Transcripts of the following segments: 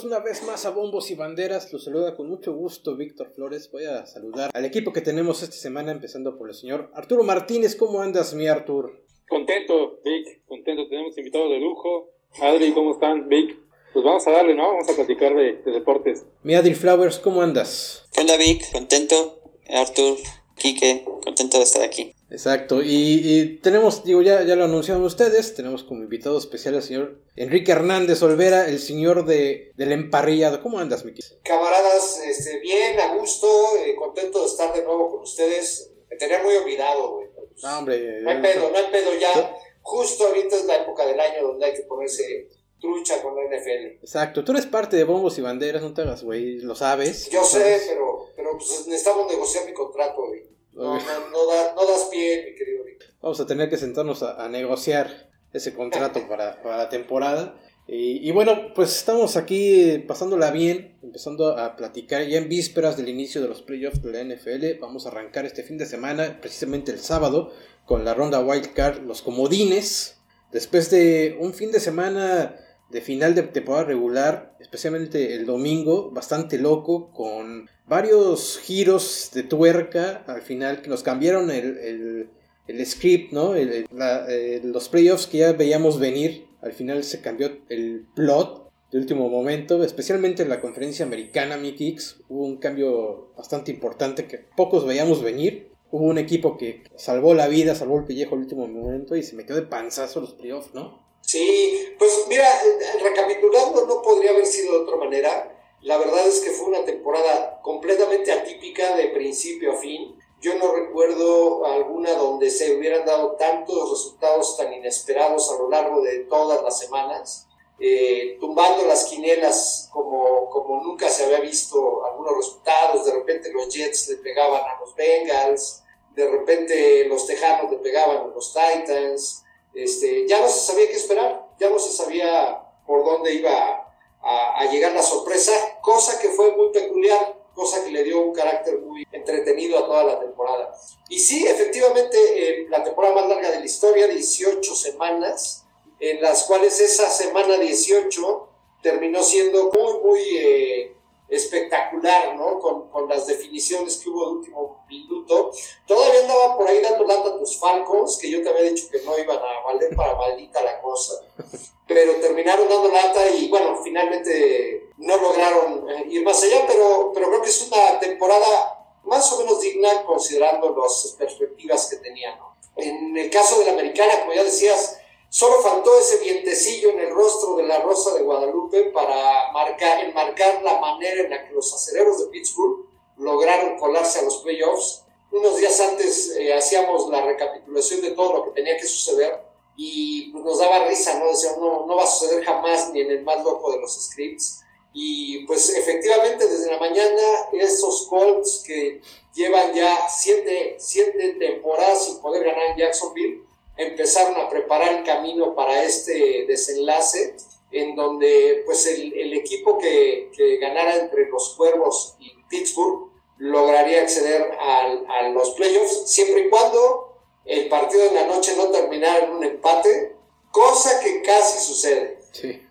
Bienvenidos una vez más a Bombos y Banderas. Los saluda con mucho gusto Víctor Flores. Voy a saludar al equipo que tenemos esta semana, empezando por el señor Arturo Martínez. ¿Cómo andas, mi Artur? Contento, Vic, contento. Tenemos invitados de lujo. Adri, ¿cómo están, Vic? Pues vamos a darle, ¿no? Vamos a platicar de, deportes. Mi Adri Flowers, ¿cómo andas? ¿Qué onda, Vic? Contento. Artur, Quique, contento de estar aquí. Exacto, y, tenemos, digo, ya, ya lo anunciaron ustedes, tenemos como invitado especial al señor Enrique Hernández Olvera, el señor de, del emparrillado. ¿Cómo andas, Miki? Camaradas, este, bien, a gusto, eh, contento de estar de nuevo con ustedes. Me tenía muy olvidado, güey. No, hombre. No hay pedo, no hay pedo ya. Justo ahorita es la época del año donde hay que ponerse trucha con la NFL. Exacto, tú eres parte de bombos y banderas, no te hagas, güey, lo sabes. Yo sé, pero, pero pues necesitamos negociar mi contrato, güey. No, no, das pie, mi querido Vamos a tener que sentarnos a, negociar ese contrato para, la temporada. Y, bueno, pues estamos aquí pasándola bien, empezando a platicar ya en vísperas del inicio de los playoffs de la NFL. Vamos a arrancar este fin de semana, precisamente el sábado, con la ronda Wild Card, los comodines. Después de un fin de semana de final de temporada regular, especialmente el domingo, bastante loco, con varios giros de tuerca al final que nos cambiaron el, el, script, ¿no? Eh, los playoffs que ya veíamos venir, al final se cambió el plot de último momento, especialmente en la conferencia americana, Mi hubo un cambio bastante importante que pocos veíamos venir. Hubo un equipo que salvó la vida, salvó el pellejo al último momento y se metió de panzazo los playoffs, ¿no? Sí, pues mira, recapitulando, no podría haber sido de otra manera. La verdad es que fue una temporada completamente atípica de principio a fin. Yo no recuerdo alguna donde se hubieran dado tantos resultados tan inesperados a lo largo de todas las semanas, eh, tumbando las quinielas como, como nunca se había visto algunos resultados. De repente los Jets le pegaban a los Bengals, de repente los Tejanos le pegaban a los Titans. Este, ya no se sabía qué esperar, ya no se sabía por dónde iba a, llegar la sorpresa, cosa que fue muy peculiar, cosa que le dio un carácter muy entretenido a toda la temporada. Y sí, efectivamente, eh, la temporada más larga de la historia, 18 semanas, en las cuales esa semana 18 terminó siendo muy, muy eh, espectacular, ¿no? Con, con, las definiciones que hubo de último minuto. Todavía andaba por ahí dando lata a tus Falcons, que yo te había dicho que no iban a valer para maldita la cosa. Pero terminaron dando lata y, bueno, finalmente no lograron eh, ir más allá, pero, pero creo que es una temporada más o menos digna considerando las perspectivas que tenían, ¿no? En el caso de la americana, como ya decías, Solo faltó ese vientecillo en el rostro de la Rosa de Guadalupe para marcar, enmarcar la en la que los acereros de Pittsburgh lograron colarse a los playoffs. Unos días antes eh, hacíamos la recapitulación de todo lo que tenía que suceder y pues, nos daba risa, ¿no? Decíamos, no, no va a suceder jamás ni en el más loco de los scripts. Y pues efectivamente desde la mañana esos Colts que llevan ya siete, siete temporadas sin poder ganar en Jacksonville, empezaron a preparar el camino para este desenlace en donde pues el, equipo que, ganara entre los Cuervos y Pittsburgh lograría acceder a, los playoffs siempre y cuando el partido de la noche no terminara en un empate, cosa que casi sucede. Sí.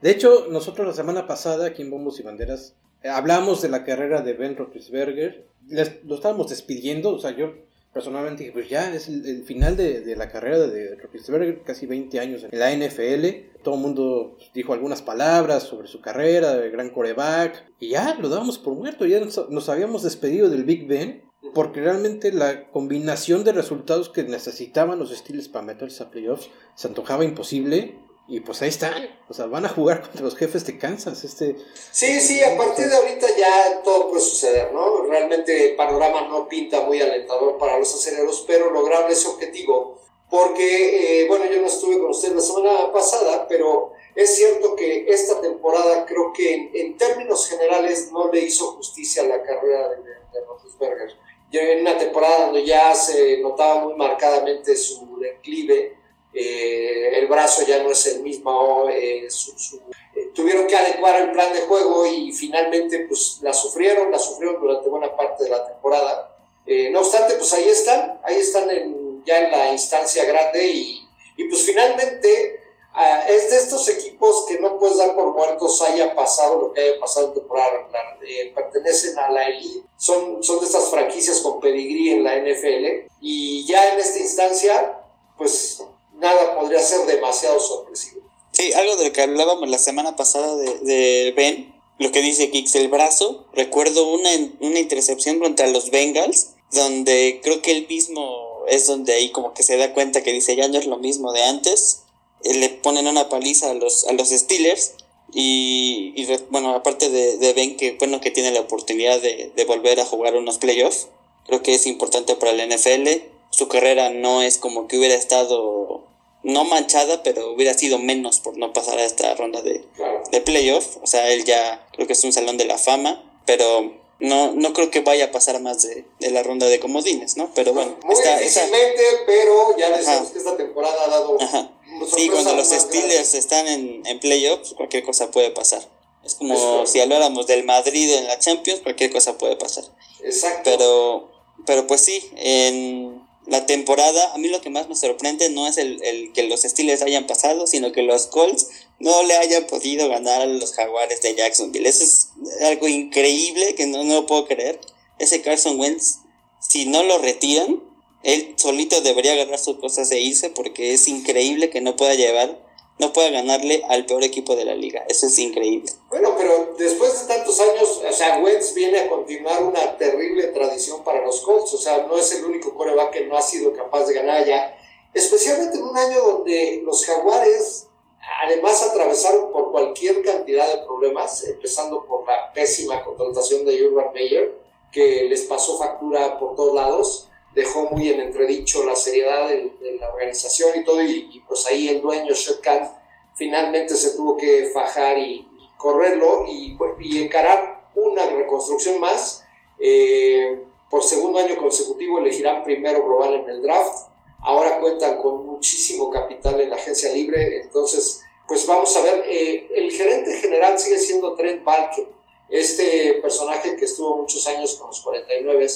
De hecho, nosotros la semana pasada aquí en Bombos y Banderas eh, hablamos de la carrera de Ben Roethlisberger, lo estábamos despidiendo, o sea, yo personalmente pues ya es el, final de, la carrera de Roethlisberger, casi 20 años en la NFL. Todo el mundo dijo algunas palabras sobre su carrera, de gran coreback, y ya lo dábamos por muerto, ya nos, habíamos despedido del Big Ben, porque realmente la combinación de resultados que necesitaban los Steelers para meterse a playoffs se antojaba imposible. Y pues ahí están, o sea, van a jugar contra los jefes de Kansas. Este, sí, sí, a partir de ahorita ya todo puede suceder, ¿no? Realmente el panorama no pinta muy alentador para los aceleros, pero lograron ese objetivo. Porque, eh, bueno, yo no estuve con ustedes la semana pasada, pero es cierto que esta temporada creo que en, términos generales no le hizo justicia a la carrera de, de Roethlisberger. en una temporada donde ya se notaba muy marcadamente su declive, eh, el brazo ya no es el mismo, eh, eh, tuvieron que adecuar el plan de juego y finalmente pues la sufrieron, la sufrieron durante buena parte de la temporada. no obstante, pues ahí están, ahí están ya en la instancia grande y, y, pues finalmente ah, es de estos equipos que no puedes dar por muertos haya pasado lo que haya pasado en temporada. Eh, pertenecen a la elite, son, son de estas franquicias con pedigrí en la NFL y ya en esta instancia, pues nada podría ser demasiado sorpresivo. Sí, algo de lo que hablábamos la semana pasada de, de Ben, lo que dice Kix, el brazo. Recuerdo una, una intercepción contra los Bengals, donde creo que él mismo es donde ahí como que se da cuenta que dice, ya no es lo mismo de antes. Eh, le ponen una paliza a los, a los Steelers. Y, y bueno, aparte de, de, Ben, que bueno que tiene la oportunidad de, de volver a jugar unos playoffs, creo que es importante para el NFL. Su carrera no es como que hubiera estado no manchada, pero hubiera sido menos por no pasar a esta ronda de, de playoff. O sea, él ya creo que es un salón de la fama, pero no, no creo que vaya a pasar más de, de la ronda de comodines, ¿no? Pero bueno, muy está, difícilmente, está... pero ya decimos que esta temporada ha dado. Ajá. Sí, cuando los Steelers están en, en playoffs, cualquier cosa puede pasar. Es como si habláramos del Madrid en la Champions, cualquier cosa puede pasar. Exacto. Pero, pero pues sí, en la temporada, a mí lo que más me sorprende no es el, el, que los Steelers hayan pasado, sino que los Colts no le hayan podido ganar a los Jaguares de Jacksonville. Eso es algo increíble que no, no puedo creer. Ese Carson Wentz, si no lo retiran, él solito debería agarrar sus cosas e irse porque es increíble que no pueda llevar, no pueda ganarle al peor equipo de la liga. Eso es increíble. Bueno, pero después de tantos años, o sea, Wentz viene a continuar una terrible tradición para los Colts. O sea, no es el único coreback que no ha sido capaz de ganar allá. Especialmente en un año donde los Jaguares, además, atravesaron por cualquier cantidad de problemas, empezando por la pésima contratación de Urban Meyer, que les pasó factura por todos lados dejó muy en entredicho la seriedad de, la organización y todo, y, pues ahí el dueño, Shotgun, finalmente se tuvo que fajar y correrlo y, y, encarar una reconstrucción más. Eh, por segundo año consecutivo elegirán primero global en el draft. Ahora cuentan con muchísimo capital en la agencia libre, entonces pues vamos a ver, eh, el gerente general sigue siendo Trent Balke, este personaje que estuvo muchos años con los 49.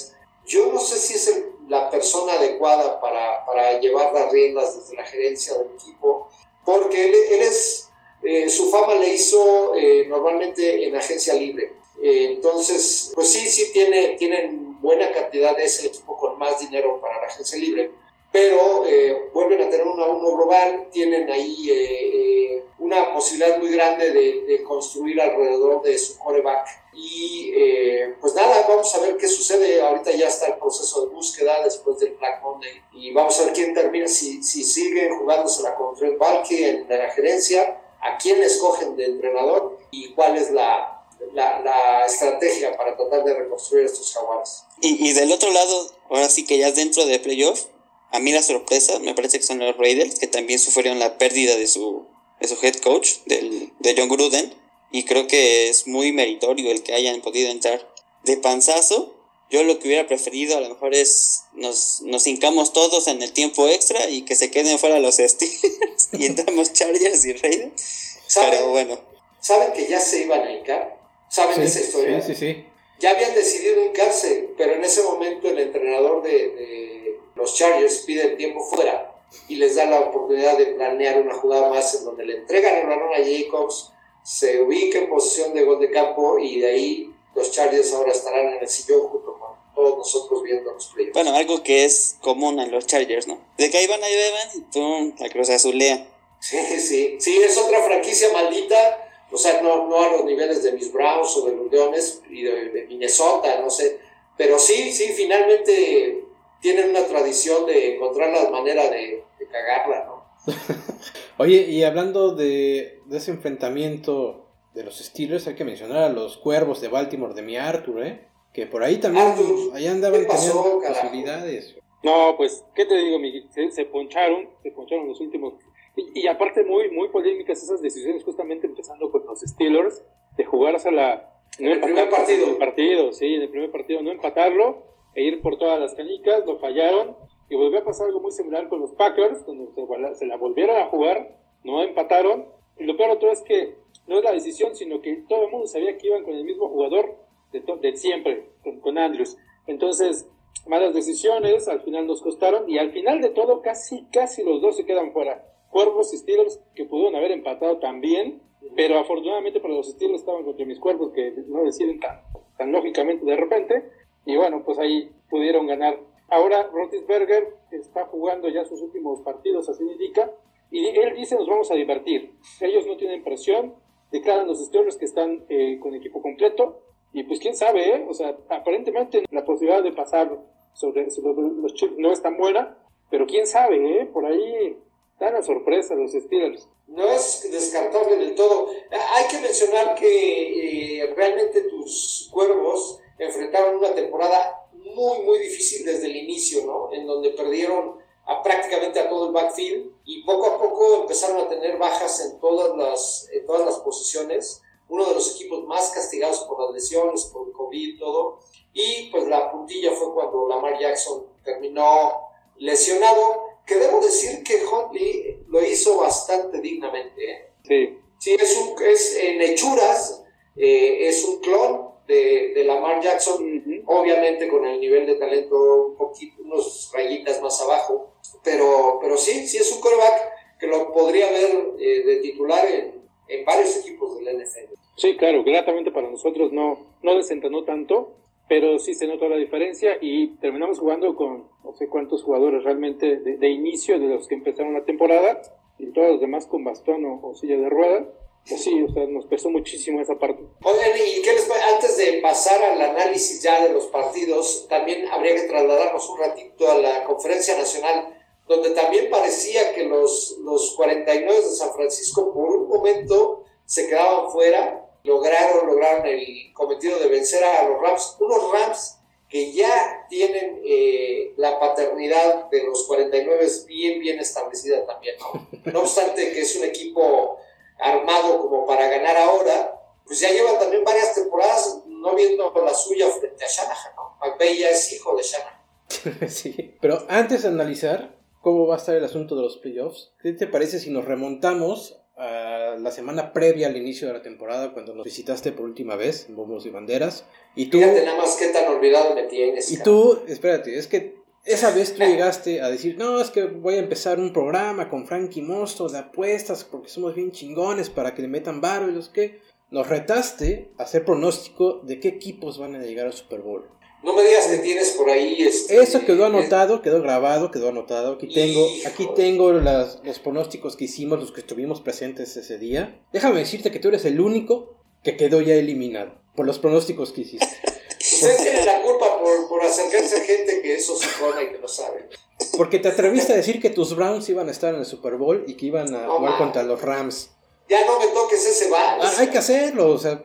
Yo no sé si es el la persona adecuada para, para, llevar las riendas desde la gerencia del equipo, porque él, él es, eh, su fama le hizo eh, normalmente en agencia libre. Eh, entonces, pues sí, sí tiene, tienen buena cantidad, es el equipo con más dinero para la agencia libre, pero vuelven a tener un a uno global, tienen ahí una posibilidad muy grande de, de, construir alrededor de su coreback. Y eh, pues nada, vamos a ver qué sucede. Ahorita ya está el proceso de búsqueda después del Black Monday. Y vamos a ver quién termina, si, si siguen jugándosela con Trent Balke en la gerencia, a quién escogen de entrenador y cuál es la, la, estrategia para tratar de reconstruir estos jaguares. Y, y del otro lado, ahora sí que ya dentro de playoff, a mí la sorpresa me parece que son los Raiders, que también sufrieron la pérdida de su de su head coach, del, de John Gruden, y creo que es muy meritorio el que hayan podido entrar de panzazo. Yo lo que hubiera preferido a lo mejor es nos, nos hincamos todos en el tiempo extra y que se queden fuera los Steelers y entramos Chargers y Raiders. Pero bueno. ¿Saben que ya se iban a hincar? ¿Saben Sí, esa historia? sí, sí, sí. Ya habían decidido hincarse, pero en ese momento el entrenador de, de los Chargers pide el tiempo fuera y les da la oportunidad de planear una jugada más en donde le entregan el balón a Jacobs, se ubica en posición de gol de campo y de ahí los Chargers ahora estarán en el sillón junto con todos nosotros viendo los playoffs. Bueno, algo que es común en los Chargers, ¿no? De que ahí van, ahí beban y pum, la cruz azulea. Sí, sí, sí, es otra franquicia maldita, o sea, no, no a los niveles de mis Browns o de los Leones y de, de Minnesota, no sé, pero sí, sí, finalmente tienen una tradición de encontrar la manera de, de cagarla, ¿no? Oye, y hablando de, de, ese enfrentamiento de los Steelers, hay que mencionar a los cuervos de Baltimore de mi Arthur, ¿eh? Que por ahí también, Arthur, ahí andaban ¿qué pasó, teniendo carajo? posibilidades. No, pues, ¿qué te digo, Miguel? Se, se poncharon, se poncharon los últimos. Y, y, aparte, muy, muy polémicas esas decisiones, justamente empezando con los Steelers, de jugarse a la. No el primer partido. El partido, sí, en el primer partido, no empatarlo e ir por todas las canicas, lo fallaron. Y volvió a pasar algo muy similar con los Packers, donde se, se la volvieron a jugar, no empataron. Y lo peor otro es que no es la decisión, sino que todo el mundo sabía que iban con el mismo jugador de, de siempre, con, Andrews. Entonces, malas decisiones, al final nos costaron y al final de todo casi, casi los dos se quedan fuera. Cuervos y Steelers que pudieron haber empatado también, pero afortunadamente para los Steelers estaban contra mis cuervos que no deciden tan, tan lógicamente de repente, y bueno, pues ahí pudieron ganar. Ahora Rotisberger está jugando ya sus últimos partidos, así indica, y él dice nos vamos a divertir. Ellos no tienen presión, declaran los Steelers que están eh, con equipo completo, y pues quién sabe, ¿eh? o sea, aparentemente la posibilidad de pasar sobre, los Chiefs no es tan buena, pero quién sabe, ¿eh? por ahí dan la sorpresa los Steelers. No es descartable del todo. Hay que mencionar que eh, realmente tus cuervos enfrentaron una temporada muy, muy difícil desde el inicio, ¿no? En donde perdieron a prácticamente a todo el backfield y poco a poco empezaron a tener bajas en todas las, en todas las posiciones. Uno de los equipos más castigados por las lesiones, por COVID y todo. Y pues la puntilla fue cuando Lamar Jackson terminó lesionado, que debo decir que Huntley lo hizo bastante dignamente. ¿eh? Sí. Sí, es, un, es en hechuras, eh, es un clon de, de Lamar Jackson, obviamente con el nivel de talento un poquito, unos rayitas más abajo, pero, pero sí, sí es un coreback que lo podría ver eh, de titular en, en, varios equipos del NFL. Sí, claro, gratamente para nosotros no, no desentonó tanto, pero sí se notó la diferencia y terminamos jugando con no sé cuántos jugadores realmente de, inicio de los que empezaron la temporada y todos los demás con bastón o, o silla de rueda sí, o sea, nos pesó muchísimo esa parte. Oigan, y qué les antes de pasar al análisis ya de los partidos, también habría que trasladarnos un ratito a la conferencia nacional, donde también parecía que los, los 49 de San Francisco por un momento se quedaban fuera, lograron, lograron el cometido de vencer a los Rams, unos Rams que ya tienen eh, la paternidad de los 49 bien, bien establecida también, ¿no? No obstante que es un equipo armado como para ganar ahora, pues ya llevan también varias temporadas no viendo la suya frente a Shanahan, ¿no? McVay ya es hijo de Shanahan. sí, pero antes de analizar cómo va a estar el asunto de los playoffs, ¿qué te parece si nos remontamos a la semana previa al inicio de la temporada, cuando nos visitaste por última vez en Bombos y Banderas? Y tú, Fíjate nada más qué tan olvidado me tienes. Y tú, espérate, es que esa vez tú llegaste a decir, no, es que voy a empezar un programa con Frankie Mosto de apuestas porque somos bien chingones para que le metan varo y los que... Nos retaste a hacer pronóstico de qué equipos van a llegar al Super Bowl. No me digas que tienes por ahí este, Eso quedó anotado, quedó grabado, quedó anotado. Aquí tengo, aquí tengo las, los pronósticos que hicimos, los que estuvimos presentes ese día. Déjame decirte que tú eres el único que quedó ya eliminado por los pronósticos que hiciste. Usted tiene la culpa por, por acercarse a gente que eso se pone y que no sabe. Porque te atreviste a decir que tus Browns iban a estar en el Super Bowl y que iban a No, jugar ma. contra los Rams. Ya no me toques ese bar. Ah, hay que hacerlo, o sea,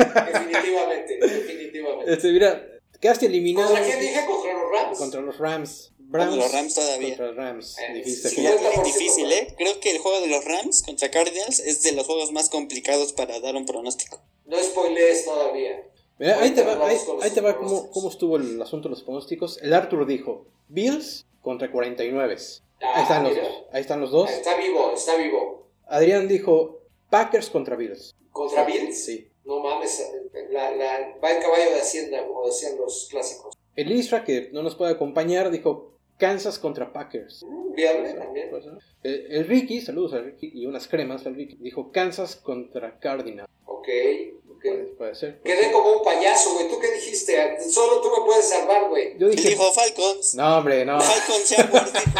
definitivamente, definitivamente. este, mira, quedaste eliminado ¿Contra quién dije? Contra los Rams. contra los Rams. Contra los Rams todavía. Contra los Rams. Eh, Dijiste sí, es 50% difícil, ¿eh? Creo que el juego de los Rams contra Cardinals es de los juegos más complicados para dar un pronóstico. No spoilees todavía. Mira, ahí te va, ahí, te va cómo, cómo estuvo el asunto de los pronósticos. El Arthur dijo Bills contra 49. Ah, ahí están los dos. Ahí están los dos. Está vivo, está vivo. Adrián dijo Packers contra Bills. ¿Contra Bills? Sí. No mames, la, la, va en caballo de Hacienda, como decían los clásicos. El Isra, que no nos puede acompañar, dijo Kansas contra Packers. Mm, Viable también. El, el Ricky, saludos al Ricky y unas cremas al Ricky, dijo Kansas contra Cardinals. Ok, Puede, ser. Quedé como un payaso, güey. ¿Tú qué dijiste? Solo tú me puedes salvar, güey. Yo dije, dijo Falcons. no, hombre, no. Falcons Jaguars, dijo.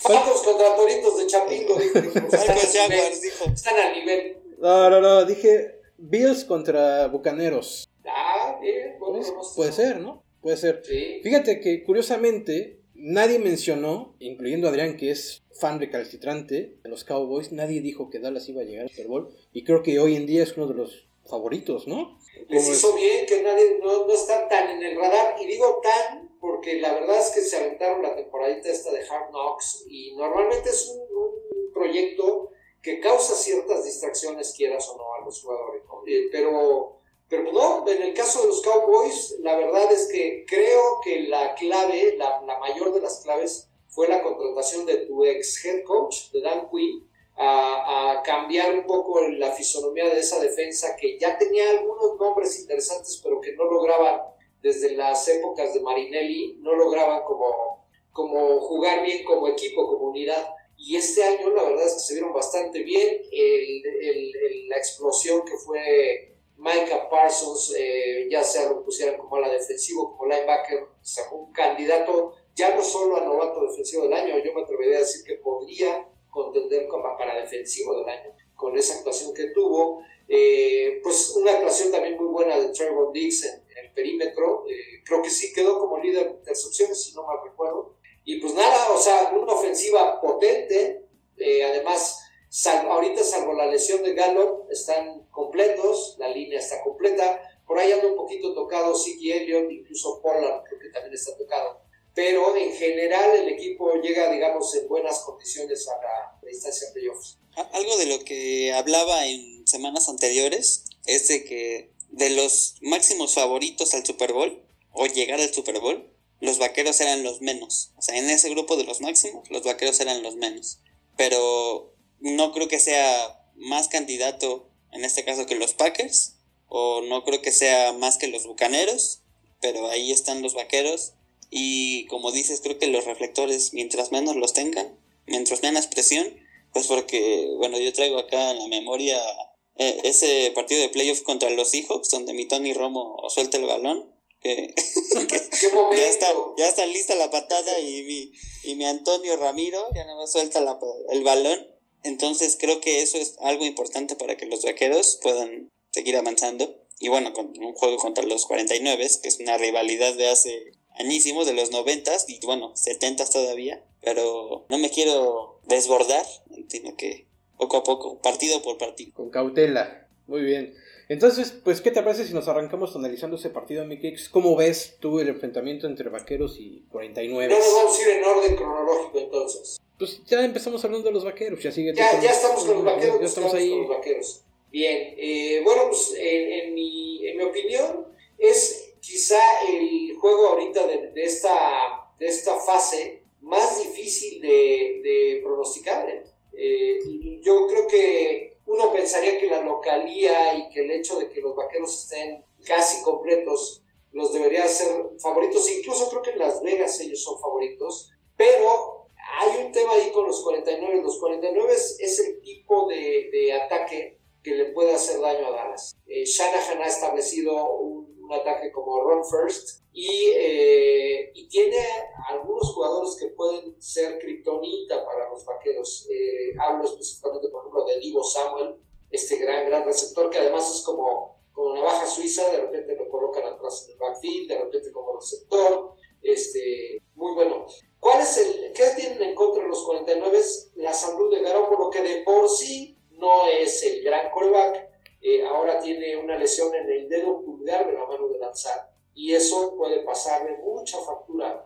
Falcos contra Toritos de Chapingo, dijo. Están Falcons. Jaguars, dijo. Están al nivel. No, no, no. Dije Bills contra Bucaneros. Ah, bien, buen Pues, puede ser, ¿no? Puede ser. Sí. Fíjate que curiosamente nadie mencionó, incluyendo Adrián que es fan recalcitrante de los Cowboys, nadie dijo que Dallas iba a llegar al Super Bowl y creo que hoy en día es uno de los favoritos, ¿no? Les es- hizo bien que nadie no, no está tan en el radar. Y digo tan porque la verdad es que se aventaron la temporadita esta de Hard Knocks y normalmente es un, un proyecto que causa ciertas distracciones, quieras o no, a los jugadores. ¿no? Eh, Pero, pero no, en el caso de los Cowboys, la verdad es que creo que la clave, la, mayor de las claves, fue la contratación de tu ex head coach, de Dan Quinn, a, a cambiar un poco la fisonomía de esa defensa que ya tenía algunos nombres interesantes, pero que no lograban desde las épocas de Marinelli, no lograban como, como jugar bien como equipo, como unidad. Y este año la verdad es que se vieron bastante bien. la explosión que fue Micah Parsons, eh, ya sea lo pusieran como a la defensivo, como linebacker, un candidato ya no solo a novato defensivo del año, yo me atrevería a decir que podría contender como para defensivo del año con esa actuación que tuvo. Eh, pues una actuación también muy buena de Trevor Diggs en, el perímetro. Eh, creo que sí quedó como líder de intercepciones, si no mal recuerdo. Y pues nada, o sea, una ofensiva potente. Eh, además, ahorita salvo la lesión de Gallup, están completos, la línea está completa. Por ahí anda un poquito tocado Siki Elliott, incluso Pollard creo que también está tocado. Pero en general el equipo llega, digamos, en buenas condiciones a la, de playoffs. Algo de lo que hablaba en semanas anteriores es de que de los máximos favoritos al Super Bowl o llegar al Super Bowl, los vaqueros eran los menos. O sea, en ese grupo de los máximos, los vaqueros eran los menos. Pero no creo que sea más candidato en este caso que los Packers, o no creo que sea más que los Bucaneros, pero ahí están los vaqueros. Y como dices, creo que los reflectores, mientras menos los tengan, mientras menos presión, pues porque, bueno, yo traigo acá en la memoria eh, ese partido de playoff contra los Seahawks, donde mi Tony Romo suelta el balón. Que, ya, está, ya está lista la patada y mi, y mi Antonio Ramiro ya no suelta la, el balón. Entonces creo que eso es algo importante para que los vaqueros puedan seguir avanzando. Y bueno, con un juego contra los 49, que es una rivalidad de hace añísimos, de los 90 y bueno, 70 todavía. Pero no me quiero desbordar, sino que poco a poco, partido por partido. Con cautela. Muy bien. Entonces, pues, ¿qué te parece si nos arrancamos analizando ese partido, Mikix? ¿Cómo ves tú el enfrentamiento entre Vaqueros y 49? No nos vamos a ir en orden cronológico entonces. Pues ya empezamos hablando de los Vaqueros, ya sigue. Ya, ya estamos con los Vaqueros. Ya, estamos, ahí. Con los Vaqueros. Bien, eh, bueno, pues en, mi, en mi opinión es quizá el juego ahorita de, de esta, de esta fase más difícil de, de pronosticar. ¿eh? Eh, yo creo que uno pensaría que la localía y que el hecho de que los vaqueros estén casi completos los debería ser favoritos. Incluso creo que en Las Vegas ellos son favoritos. Pero hay un tema ahí con los 49. Los 49 es, el tipo de, de, ataque que le puede hacer daño a Dallas. Eh, Shanahan ha establecido un un ataque como run first y, eh, y, tiene algunos jugadores que pueden ser kriptonita para los vaqueros. Eh, hablo específicamente, por ejemplo, de Divo Samuel, este gran, gran receptor que además es como, como una baja suiza, de repente lo colocan atrás en el backfield, de repente como receptor, este, muy bueno. ¿Cuál es el, ¿Qué tienen en contra los 49? La salud de Garoppolo, que de por sí no es el gran coreback, eh, ahora tiene una lesión en el dedo pulgar de la mano de lanzar y eso puede pasarle mucha factura.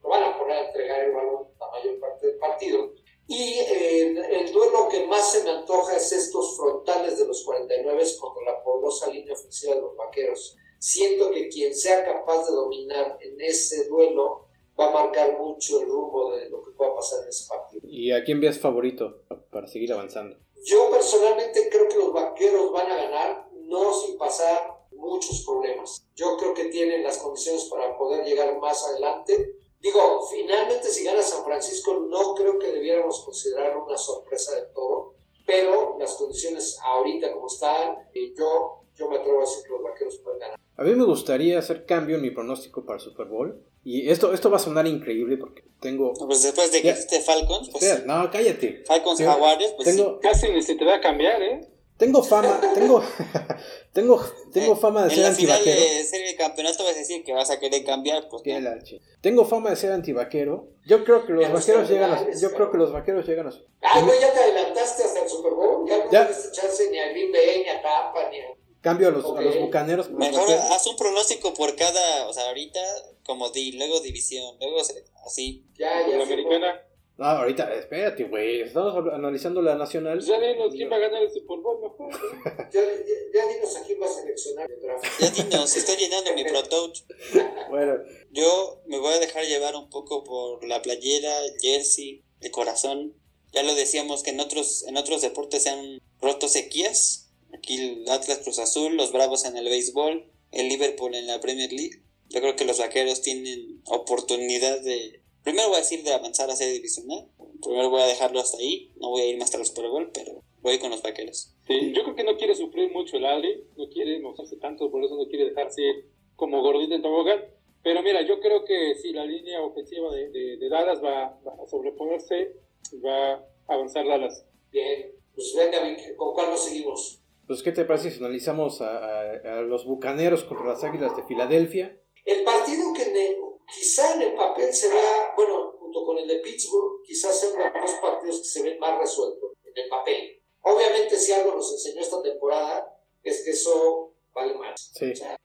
lo van a poner a entregar el balón la mayor parte del partido. Y eh, el duelo que más se me antoja es estos frontales de los 49 contra la poderosa línea ofensiva de los vaqueros. Siento que quien sea capaz de dominar en ese duelo va a marcar mucho el rumbo de lo que pueda pasar en ese partido. ¿Y a quién ves favorito para seguir avanzando? Yo personalmente creo que los vaqueros van a ganar, no sin pasar muchos problemas. Yo creo que tienen las condiciones para poder llegar más adelante. Digo, finalmente si gana San Francisco no creo que debiéramos considerar una sorpresa de todo, pero las condiciones ahorita como están, eh, yo, yo me atrevo a decir que los vaqueros pueden ganar. A mí me gustaría hacer cambio en mi pronóstico para el Super Bowl. Y esto, esto va a sonar increíble porque tengo. pues después de que hiciste Falcons, pues. no, cállate. Falcons Jaguares, pues tengo, Casi ni se te va a cambiar, ¿eh? Tengo fama, tengo, tengo, tengo fama de ser antivaquero. En la final de serie de campeonato vas a decir que vas a querer cambiar, pues. No. Tengo fama de ser antivaquero. Yo creo que los vaqueros llegan a, yo creo que los vaqueros llegan a. Ah, no, ya te adelantaste hasta el Super Bowl. Ya no tienes chance ni a Green Bay, ni a Tampa, ni a Cambio a los, a los bucaneros. Mejor haz un pronóstico por cada, o sea, ahorita como di, luego división, luego así. Ya, ya. La americana. No, ahorita, espérate, güey. Estamos analizando la nacional. Ya dinos quién va a ganar el Super Bowl mejor. ya, ya, dinos a quién va a seleccionar el draft. Ya dinos, estoy llenando mi Pro Touch. bueno. Yo me voy a dejar llevar un poco por la playera, jersey, de corazón. Ya lo decíamos que en otros, en otros deportes se han roto sequías Aquí el Atlas Cruz Azul, los Bravos en el béisbol, el Liverpool en la Premier League. Yo creo que los vaqueros tienen oportunidad de, primero voy a decir de avanzar a serie divisional. Primero voy a dejarlo hasta ahí. No voy a ir hasta los Super Bowl, pero voy con los vaqueros. Sí, yo creo que no quiere sufrir mucho el Adri, no quiere mostrarse tanto, por eso no quiere dejarse como gordito en tobogán. Pero mira, yo creo que sí, la línea ofensiva de, de, Dallas va, va, a sobreponerse y va a avanzar Dallas. Bien, pues venga, ¿con cuál nos seguimos? Pues, ¿qué te parece si analizamos a, a, los bucaneros contra las águilas de Filadelfia? El partido que quizá en el papel se vea, bueno, junto con el de Pittsburgh, quizás sean los dos partidos que se ven más resueltos en el papel. Obviamente, si algo nos enseñó esta temporada, es que eso vale más.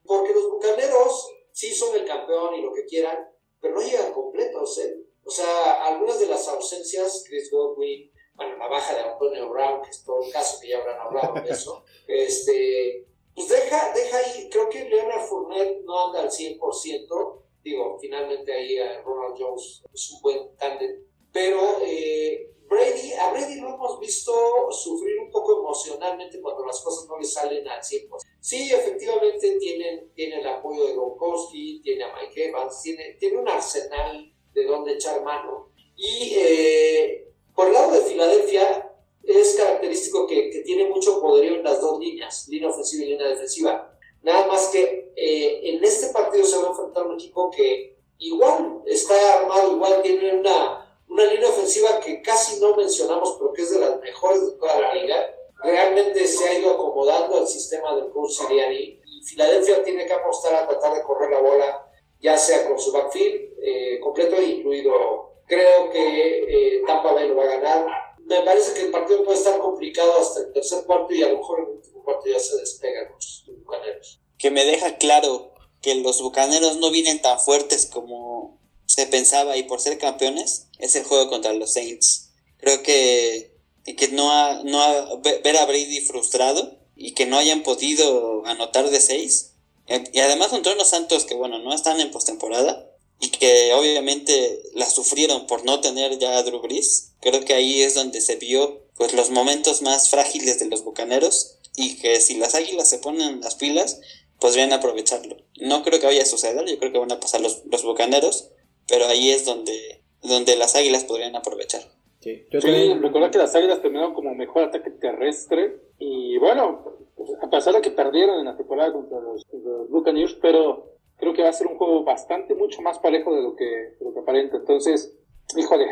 porque los bucaneros sí son el campeón y lo que quieran, pero no llegan completos. ¿eh? O sea, algunas de las ausencias, Chris Godwin, bueno, la baja de Antonio Brown, que es todo el caso que ya habrán hablado de eso, este, pues deja, deja ahí, creo que Leonard Fournette no anda al 100%, digo, finalmente ahí Ronald Jones es un buen tándem, pero eh, Brady, a Brady lo hemos visto sufrir un poco emocionalmente cuando las cosas no le salen al 100%. Sí, efectivamente tienen, tiene el apoyo de Gronkowski, tiene a Mike Evans, tiene, tiene un arsenal de donde echar mano. Y eh, por el lado de Filadelfia es característico que, que, tiene mucho poderío en las dos líneas, línea ofensiva y línea defensiva. Nada más que eh, en este partido se va a enfrentar un equipo que igual está armado, igual tiene una una línea ofensiva que casi no mencionamos, pero que es de las mejores de toda la liga. Realmente se ha ido acomodando al sistema del coach Siriani y Filadelfia tiene que apostar a tratar de correr la bola, ya sea con su backfield eh, completo, incluido. Creo que eh, Tampa Bay lo va a ganar. Me parece que el partido puede estar complicado hasta el tercer cuarto y a lo mejor el último cuarto ya se despegan los bucaneros. Que me deja claro que los bucaneros no vienen tan fuertes como se pensaba y por ser campeones es el juego contra los Saints. Creo que, que no, no ver a Brady frustrado y que no hayan podido anotar de 6 y además contra unos Santos que bueno no están en postemporada y que obviamente la sufrieron por no tener ya a Drew Brees. Creo que ahí es donde se vio pues los momentos más frágiles de los Bucaneros y que si las Águilas se ponen las pilas podrían aprovecharlo. No creo que vaya a suceder, yo creo que van a pasar los, los Bucaneros pero ahí es donde, donde las águilas podrían aprovechar. Sí, yo también... recordar que las águilas terminaron como mejor ataque terrestre y bueno, a pesar de que perdieron en la temporada contra los, los Buccaneers, pero creo que va a ser un juego bastante, mucho más parejo de lo que, de lo que aparenta. Entonces, híjole,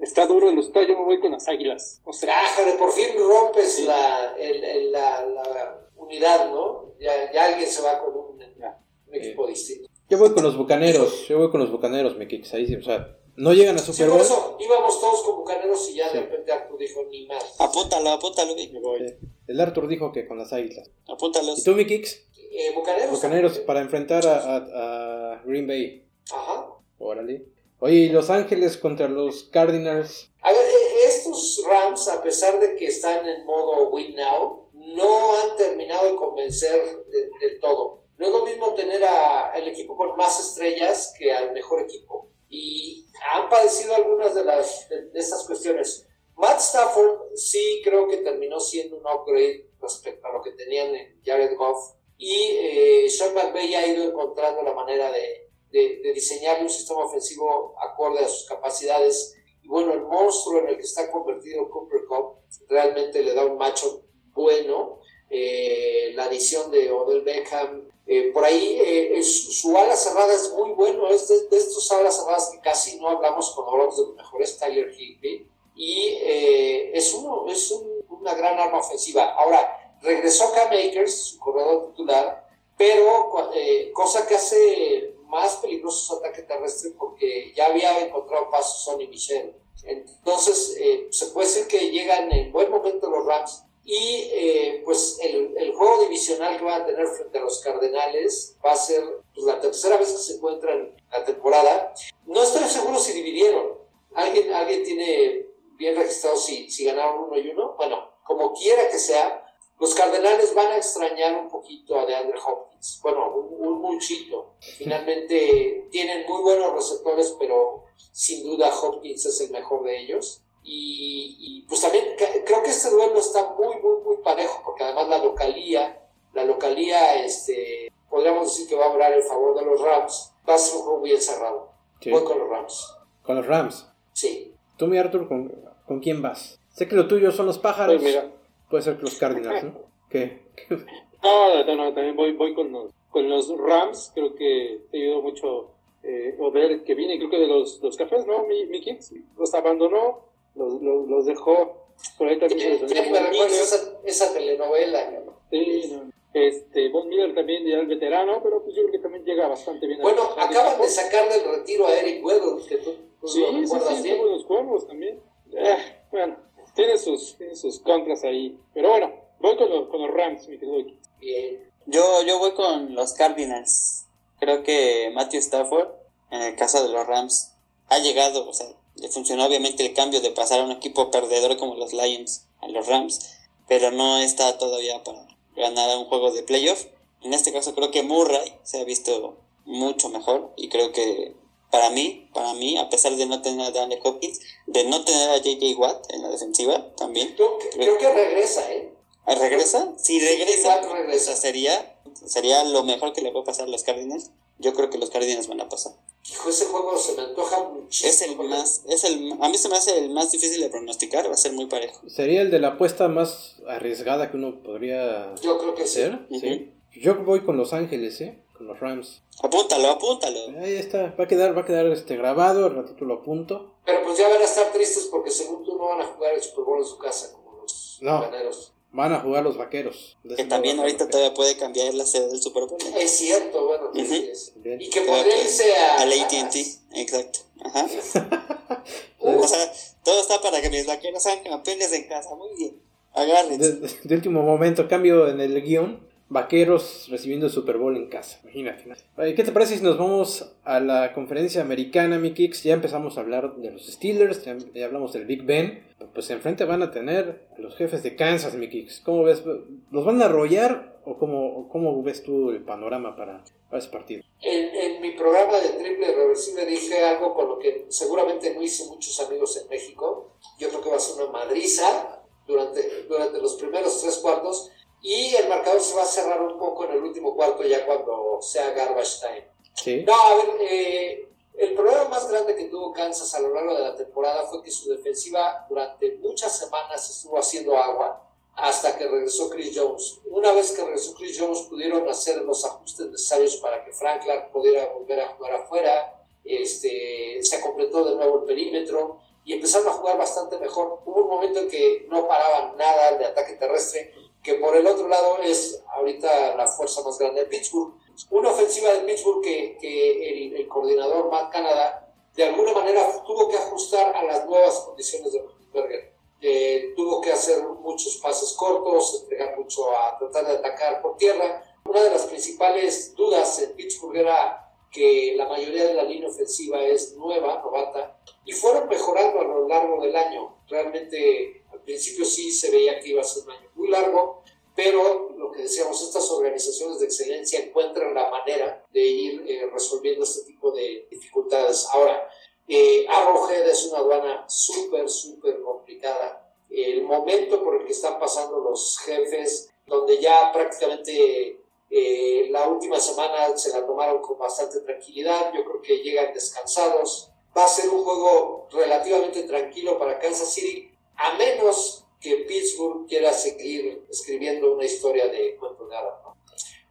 está duro el usted, yo me voy con las águilas. O sea, de por fin rompes la, el, la, la, unidad, ¿no? Ya, ya, alguien se va con un, un equipo distinto. Yo voy con los bucaneros, yo voy con los bucaneros, me kicks ahí, o sea, no llegan a Super Bowl. por eso íbamos todos con bucaneros y ya de repente Arthur dijo ni más. Apúntalo, apúntalo, me voy. El Arthur dijo que con las águilas. Apúntalo. ¿Y tú, mi kicks? Eh, bucaneros. Bucaneros para enfrentar a, a, Green Bay. Ajá. Órale. Oye, ¿y Los Ángeles contra los Cardinals? A ver, eh, estos Rams, a pesar de que están en modo win now, no han terminado de convencer del todo. No es lo mismo tener al equipo con más estrellas que al mejor equipo. Y han padecido algunas de, las, de, estas cuestiones. Matt Stafford sí creo que terminó siendo un upgrade respecto a lo que tenían en Jared Goff. Y eh, Sean McVay ha ido encontrando la manera de, de, diseñar un sistema ofensivo acorde a sus capacidades. Y bueno, el monstruo en el que está convertido Cooper Cup realmente le da un macho bueno. Eh, la adición de Odell Beckham, eh, por ahí eh, su ala cerrada es muy bueno, es de, estos alas cerradas que casi no hablamos cuando hablamos de los mejores, Tyler Higby, y es, uno, es una gran arma ofensiva. Ahora, regresó Cam Akers, su corredor titular, pero cosa que hace más peligroso su ataque terrestre porque ya había encontrado paso Sonny Michel. Entonces, se puede decir que llegan en buen momento los Rams y eh, pues el, juego divisional que van a tener frente a los Cardenales va a ser pues, la tercera vez que se encuentran la temporada. No estoy seguro si dividieron. ¿Alguien, alguien tiene bien registrado si, si ganaron uno y uno? Bueno, como quiera que sea, los Cardenales van a extrañar un poquito a DeAndre Hopkins. Bueno, un, un muchito. Finalmente tienen muy buenos receptores, pero sin duda Hopkins es el mejor de ellos. Y, pues también creo que este duelo está muy, muy, muy parejo, porque además la localía, la localía, este, podríamos decir que va a hablar en favor de los Rams, va a ser un juego bien cerrado. Voy con los Rams. Con los Rams. Sí. Tú, mi Arthur, ¿con, ¿con quién vas? Sé que lo tuyo son los pájaros. Pues mira. Puede ser que los Cardinals, ¿no? ¿Qué? No, no, no, también voy, voy con, los, con los Rams. Creo que te ayudó mucho eh, Oder, que viene, creo que de los, los cafés, ¿no? Mi, mi Kicks. Los abandonó, los, los, los dejó. Por ahí también se les ¿Quién dio me esa, esa telenovela? Sí, no. Este, Von Miller también ya el veterano, pero pues yo creo que también llega bastante bien. Bueno, acaban de sacar del retiro a Eric Weddle, que tú, tú Sí, lo sí, recuerdas sí, bien. somos los cuervos también. Eh, bueno, tiene sus, tiene sus contras ahí. Pero bueno, voy con los, con los Rams, mi querido. Bien. Yo, yo voy con los Cardinals. Creo que Matthew Stafford, en el caso de los Rams, ha llegado, o sea, le funcionó obviamente el cambio de pasar a un equipo perdedor como los Lions a los Rams, pero no está todavía para ganar un juego de playoff. En este caso creo que Murray se ha visto mucho mejor y creo que para mí, para mí, a pesar de no tener a Daniel Hopkins, de no tener a JJ Watt en la defensiva también, Creo, que- creo que regresa, ¿eh? ¿Ah, ¿Regresa? Si regresa, Watt regresa. o sea, sería, sería lo mejor que le puede pasar a los Cardinals. Yo creo que los Cardinals van a pasar. Hijo, ese juego se me antoja muchísimo. Es el más, es el, a mí se me hace el más difícil de pronosticar, va a ser muy parejo. Sería el de la apuesta más arriesgada que uno podría Yo creo que sí. hacer. ¿sí? Yo voy con Los Ángeles, ¿eh? Con los Rams. Apúntalo, apúntalo. Ahí está, va a quedar, va a quedar este grabado, al ratito lo apunto. Pero pues ya van a estar tristes porque según tú no van a jugar el Super Bowl en su casa como los No. ganeros. Van a jugar los vaqueros. Que también ahorita todavía puede cambiar la sede del Super Bowl. Es cierto, bueno, que Ujú. sí es. Bien. Y que Creo podría irse a... Al AT&T, exacto. Ajá. Uh, O sea, todo está para que mis vaqueros sean campeones en casa. Muy bien. Agárrense. De- de último momento, cambio en el guion. Vaqueros recibiendo el Super Bowl en casa. Imagínate. ¿Qué te parece si nos vamos a la conferencia americana, mi Kicks? Ya empezamos a hablar de los Steelers, ya, hablamos del Big Ben. Pues enfrente van a tener a los jefes de Kansas, mi. ¿Cómo ves? ¿Los van a arrollar o cómo, cómo ves tú el panorama para, ese partido? En, en mi programa de triple reversible dije algo con lo que seguramente no hice muchos amigos en México. Yo creo que va a ser una madriza durante, durante los primeros tres cuartos y el marcador se va a cerrar un poco en el último cuarto ya cuando sea garbage time. Sí. No, a ver, eh, el problema más grande que tuvo Kansas a lo largo de la temporada fue que su defensiva durante muchas semanas estuvo haciendo agua hasta que regresó Chris Jones. Una vez que regresó Chris Jones pudieron hacer los ajustes necesarios para que Frank Clark pudiera volver a jugar afuera, este, se completó de nuevo el perímetro y empezaron a jugar bastante mejor. Hubo un momento en que no paraban nada de ataque terrestre, que por el otro lado es ahorita la fuerza más grande de Pittsburgh. Una ofensiva de Pittsburgh que, que el, el coordinador Matt Canada de alguna manera tuvo que ajustar a las nuevas condiciones de Roethlisberger. Eh, tuvo que hacer muchos pases cortos, entregar mucho a tratar de atacar por tierra. Una de las principales dudas en Pittsburgh era que la mayoría de la línea ofensiva es nueva, novata, y fueron mejorando a lo largo del año. Realmente al principio sí se veía que iba a ser un año muy largo, pero lo que decíamos, estas organizaciones de excelencia encuentran la manera de ir eh, resolviendo este tipo de dificultades. Ahora, eh, Arrowhead es una aduana súper, súper complicada. El momento por el que están pasando los jefes, donde ya prácticamente eh, la última semana se la tomaron con bastante tranquilidad, yo creo que llegan descansados. Va a ser un juego relativamente tranquilo para Kansas City, a menos que Pittsburgh quiera seguir escribiendo una historia de cuento de hadas. ¿no?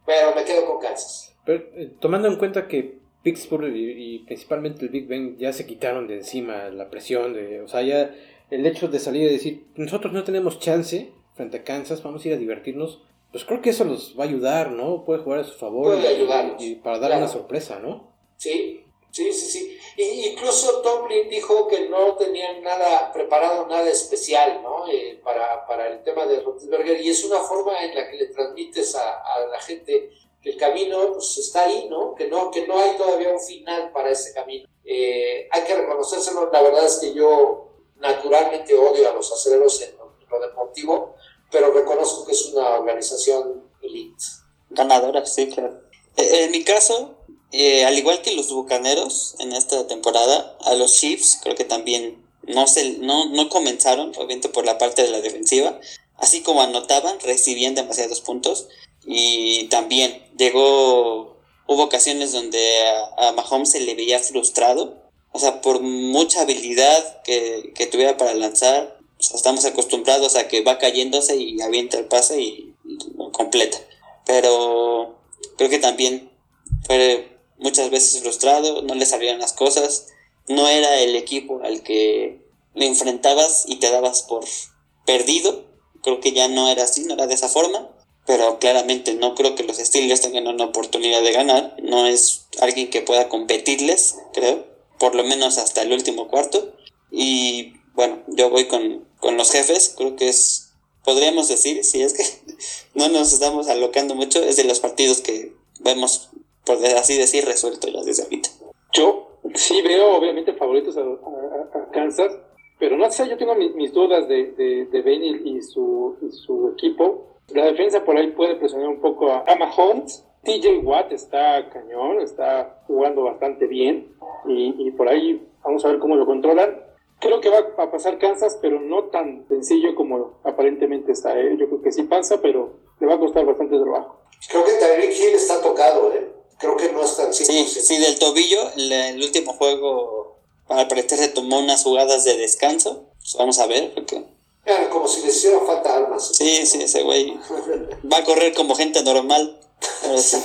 Pero me quedo con Kansas. Pero, eh, tomando en cuenta que Pittsburgh y, y principalmente el Big Ben ya se quitaron de encima la presión, de, o sea, ya el hecho de salir y decir, nosotros no tenemos chance frente a Kansas, vamos a ir a divertirnos, pues creo que eso los va a ayudar, ¿no? Puede jugar a su favor Puede y- y, para dar claro. una sorpresa, ¿no? Sí, sí, sí, sí. Y, incluso Tomlin dijo que no tenían nada preparado, nada especial, ¿no? Eh, para, para el tema de Roethlisberger. Y es una forma en la que le transmites a, a la gente que el camino pues, está ahí, ¿no? Que, ¿no? que no hay todavía un final para ese camino. Eh, hay que reconocérselo. La verdad es que yo naturalmente odio a los aceleros en lo, en lo deportivo, pero reconozco que es una organización elite. Ganadora, sí, claro. Eh, En mi caso, eh, al igual que los Bucaneros en esta temporada, a los Chiefs creo que también no, se, no, no comenzaron, obviamente por la parte de la defensiva. Así como anotaban, recibían demasiados puntos. Y también llegó, hubo ocasiones donde a, Mahomes se le veía frustrado o sea, por mucha habilidad que, que tuviera para lanzar, estamos acostumbrados a que va cayéndose y avienta el pase y, lo completa. Pero creo que también fue muchas veces frustrado, no le salían las cosas, no era el equipo al que le enfrentabas y te dabas por perdido. Creo que ya no era así, no era de esa forma. Pero claramente no creo que los Steelers tengan una oportunidad de ganar. No es alguien que pueda competirles, creo. Por lo menos hasta el último cuarto. Y bueno, yo voy con, con los jefes. Creo que es, podríamos decir, si es que no nos estamos alocando mucho, es de los partidos que vemos, por así decir, resuelto ya desde ahorita. Yo sí veo obviamente favoritos a, a Kansas pero no sé, yo tengo mis, dudas de, de, de Benny y su, su equipo. La defensa por ahí puede presionar un poco a, a Mahomes. TJ Watt está cañón, está jugando bastante bien y, y, por ahí vamos a ver cómo lo controlan. Creo que va a pasar Kansas, pero no tan sencillo como aparentemente está. ¿eh? Yo creo que sí pasa, pero le va a costar bastante trabajo. Creo que Tyreek Hill está tocado, ¿eh? Creo que no es tan Sí, sí, del tobillo, el último juego al parecer se tomó unas jugadas de descanso. Pues vamos a ver, porque. como si le hicieran falta armas. Sí, sí, ese güey va a correr como gente normal.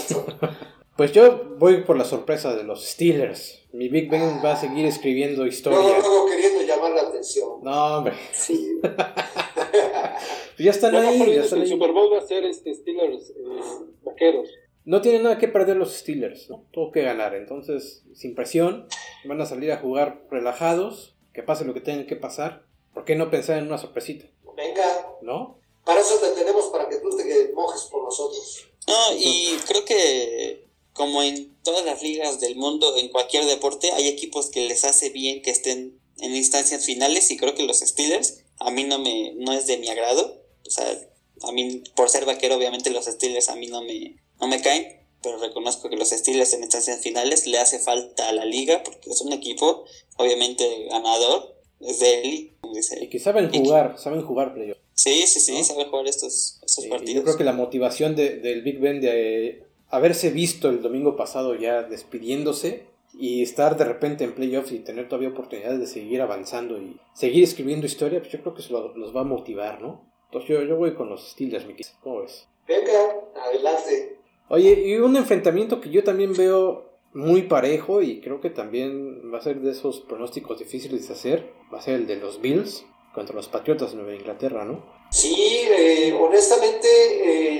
Pues yo voy por la sorpresa de los Steelers. Mi Big Ben va a seguir escribiendo historia. No, no, queriendo llamar la atención. No, hombre. Sí. ya están ahí. Ya están el Super Bowl va a ser este Steelers eh, vaqueros no tienen nada que perder los Steelers, ¿no? Todo que ganar. Entonces, sin presión, van a salir a jugar relajados, que pase lo que tengan que pasar. ¿Por qué no pensar en una sorpresita? Venga. ¿No? Para eso te tenemos, para que tú te mojes por nosotros. No, y creo que como en todas las ligas del mundo, en cualquier deporte, hay equipos que les hace bien que estén en instancias finales y creo que los Steelers a mí no me no es de mi agrado. O sea, a mí por ser vaquero obviamente los Steelers a mí no me no me caen, pero reconozco que los Steelers en estas finales le hace falta a la liga porque es un equipo obviamente ganador, es de él. Y que saben jugar, saben jugar playoffs. Sí, sí, sí, saben jugar estos, estos partidos. Yo creo que la motivación de, del Big Ben de haberse visto el domingo pasado ya despidiéndose y estar de repente en playoffs y tener todavía oportunidades de seguir avanzando y seguir escribiendo historia, pues yo creo que eso los va a motivar, ¿no? Entonces yo, yo voy con los Steelers, Mickey. ¿Cómo ves? Venga, adelante. Oye, y un enfrentamiento que yo también veo muy parejo y creo que también va a ser de esos pronósticos difíciles de hacer, va a ser el de los Bills contra los Patriotas de Nueva Inglaterra, ¿no? Sí, eh, honestamente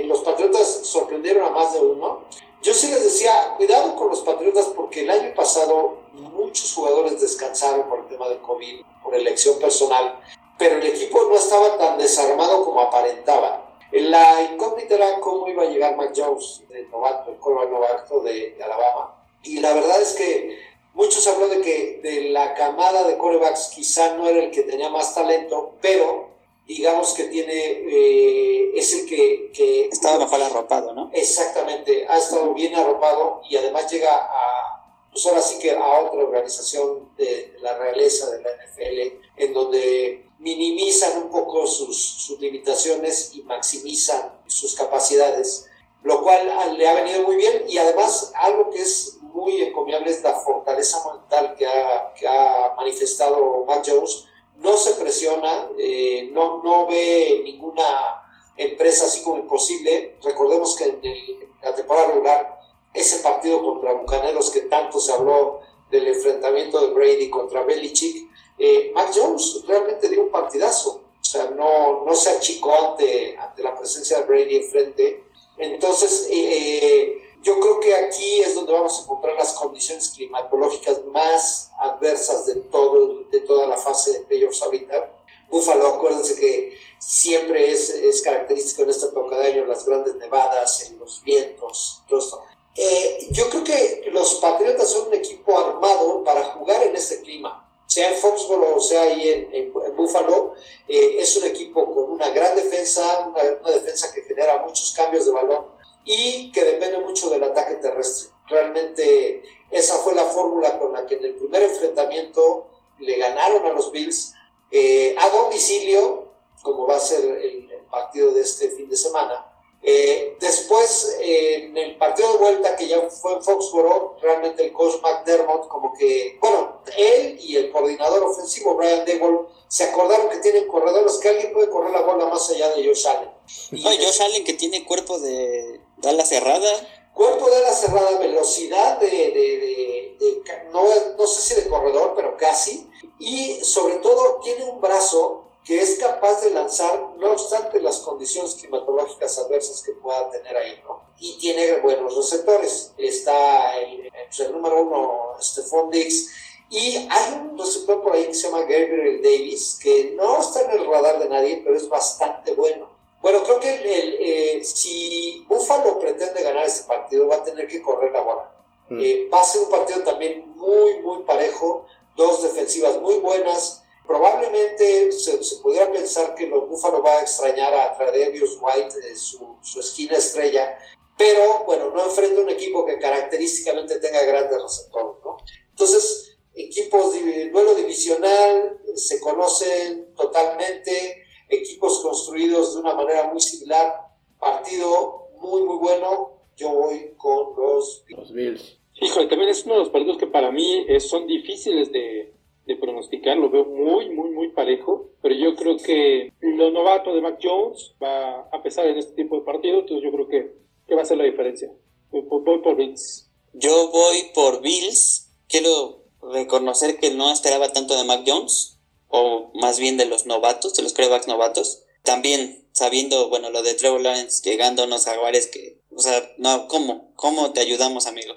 eh, los Patriotas sorprendieron a más de uno. Yo sí les decía, cuidado con los Patriotas porque el año pasado muchos jugadores descansaron por el tema del COVID, por elección personal, pero el equipo no estaba tan desarmado como aparentaba. La incógnita era cómo iba a llegar Mac Jones, el novato, el coreback novato de, Alabama. Y la verdad es que muchos habló de que de la camada de corebacks quizá no era el que tenía más talento, pero digamos que tiene, eh, es el que, que... Estaba mejor arropado, ¿no? Exactamente, ha estado bien arropado y además llega a, pues ahora sí que a otra organización de la realeza de la NFL, en donde minimizan un poco sus, sus limitaciones y maximizan sus capacidades, lo cual le ha venido muy bien y además algo que es muy encomiable es la fortaleza mental que ha, que ha manifestado Matt Jones. No se presiona, eh, no, no ve ninguna empresa así como imposible. Recordemos que en, la temporada regular, ese partido contra Bucaneros que tanto se habló del enfrentamiento de Brady contra Belichick, eh, Mac Jones realmente dio un partidazo, o sea, no, no se achicó ante, la presencia de Brady enfrente. Entonces, eh, yo creo que aquí es donde vamos a encontrar las condiciones climatológicas más adversas de, todo, de toda la fase de playoffs ahorita. Búfalo, acuérdense que siempre es, es, característico en esta época de año las grandes nevadas, en los vientos, todo esto. Eh, yo creo que los Patriotas son un equipo armado para jugar en este clima sea en Foxborough o sea ahí en, Buffalo, eh, es un equipo con una gran defensa, una, defensa que genera muchos cambios de balón y que depende mucho del ataque terrestre. Realmente esa fue la fórmula con la que en el primer enfrentamiento le ganaron a los Bills eh, a domicilio, como va a ser el, partido de este fin de semana. Eh, después, en el partido de vuelta que ya fue en Foxborough, realmente el coach McDermott, como que, bueno, él y el coordinador ofensivo Brian Dable se acordaron que tienen corredores, que alguien puede correr la bola más allá de Josh Allen. Y Josh Allen que tiene cuerpo de ala cerrada. Cuerpo de ala cerrada, velocidad de, de, de no, no sé si de corredor, pero casi. Y sobre todo tiene un brazo que es capaz de lanzar, no obstante las condiciones climatológicas adversas que pueda tener ahí, ¿no? Y tiene buenos receptores. Está el, el número uno, Stephon Diggs, y hay un receptor por ahí que se llama Gabriel Davis, que no está en el radar de nadie, pero es bastante bueno. Bueno, creo que el, eh, si Buffalo pretende ganar este partido, va a tener que correr la bola. Mm. Eh, va a ser un partido también muy, muy parejo, dos defensivas muy buenas, probablemente se, se, pudiera pensar que los Búfalo va a extrañar a Tradevius White, eh, su, su, esquina estrella, pero bueno, no enfrenta un equipo que característicamente tenga grandes receptores, ¿no? Entonces, equipos de duelo divisional se conocen totalmente, equipos construidos de una manera muy similar, partido muy, muy bueno. Yo voy con los, los Bills. Híjole, también es uno de los partidos que para mí son difíciles de, de pronosticar, lo veo muy, muy, muy parejo, pero yo creo que lo novato de Mac Jones va a pesar en este tipo de partido, entonces yo creo que, que va a ser la diferencia. Voy, voy, por Bills. Yo voy por Bills. Quiero reconocer que no esperaba tanto de Mac Jones, o más bien de los novatos, de los quarterbacks novatos. También sabiendo, bueno, lo de Trevor Lawrence llegando a unos jaguares que, o sea, no, ¿cómo? ¿Cómo te ayudamos, amigo?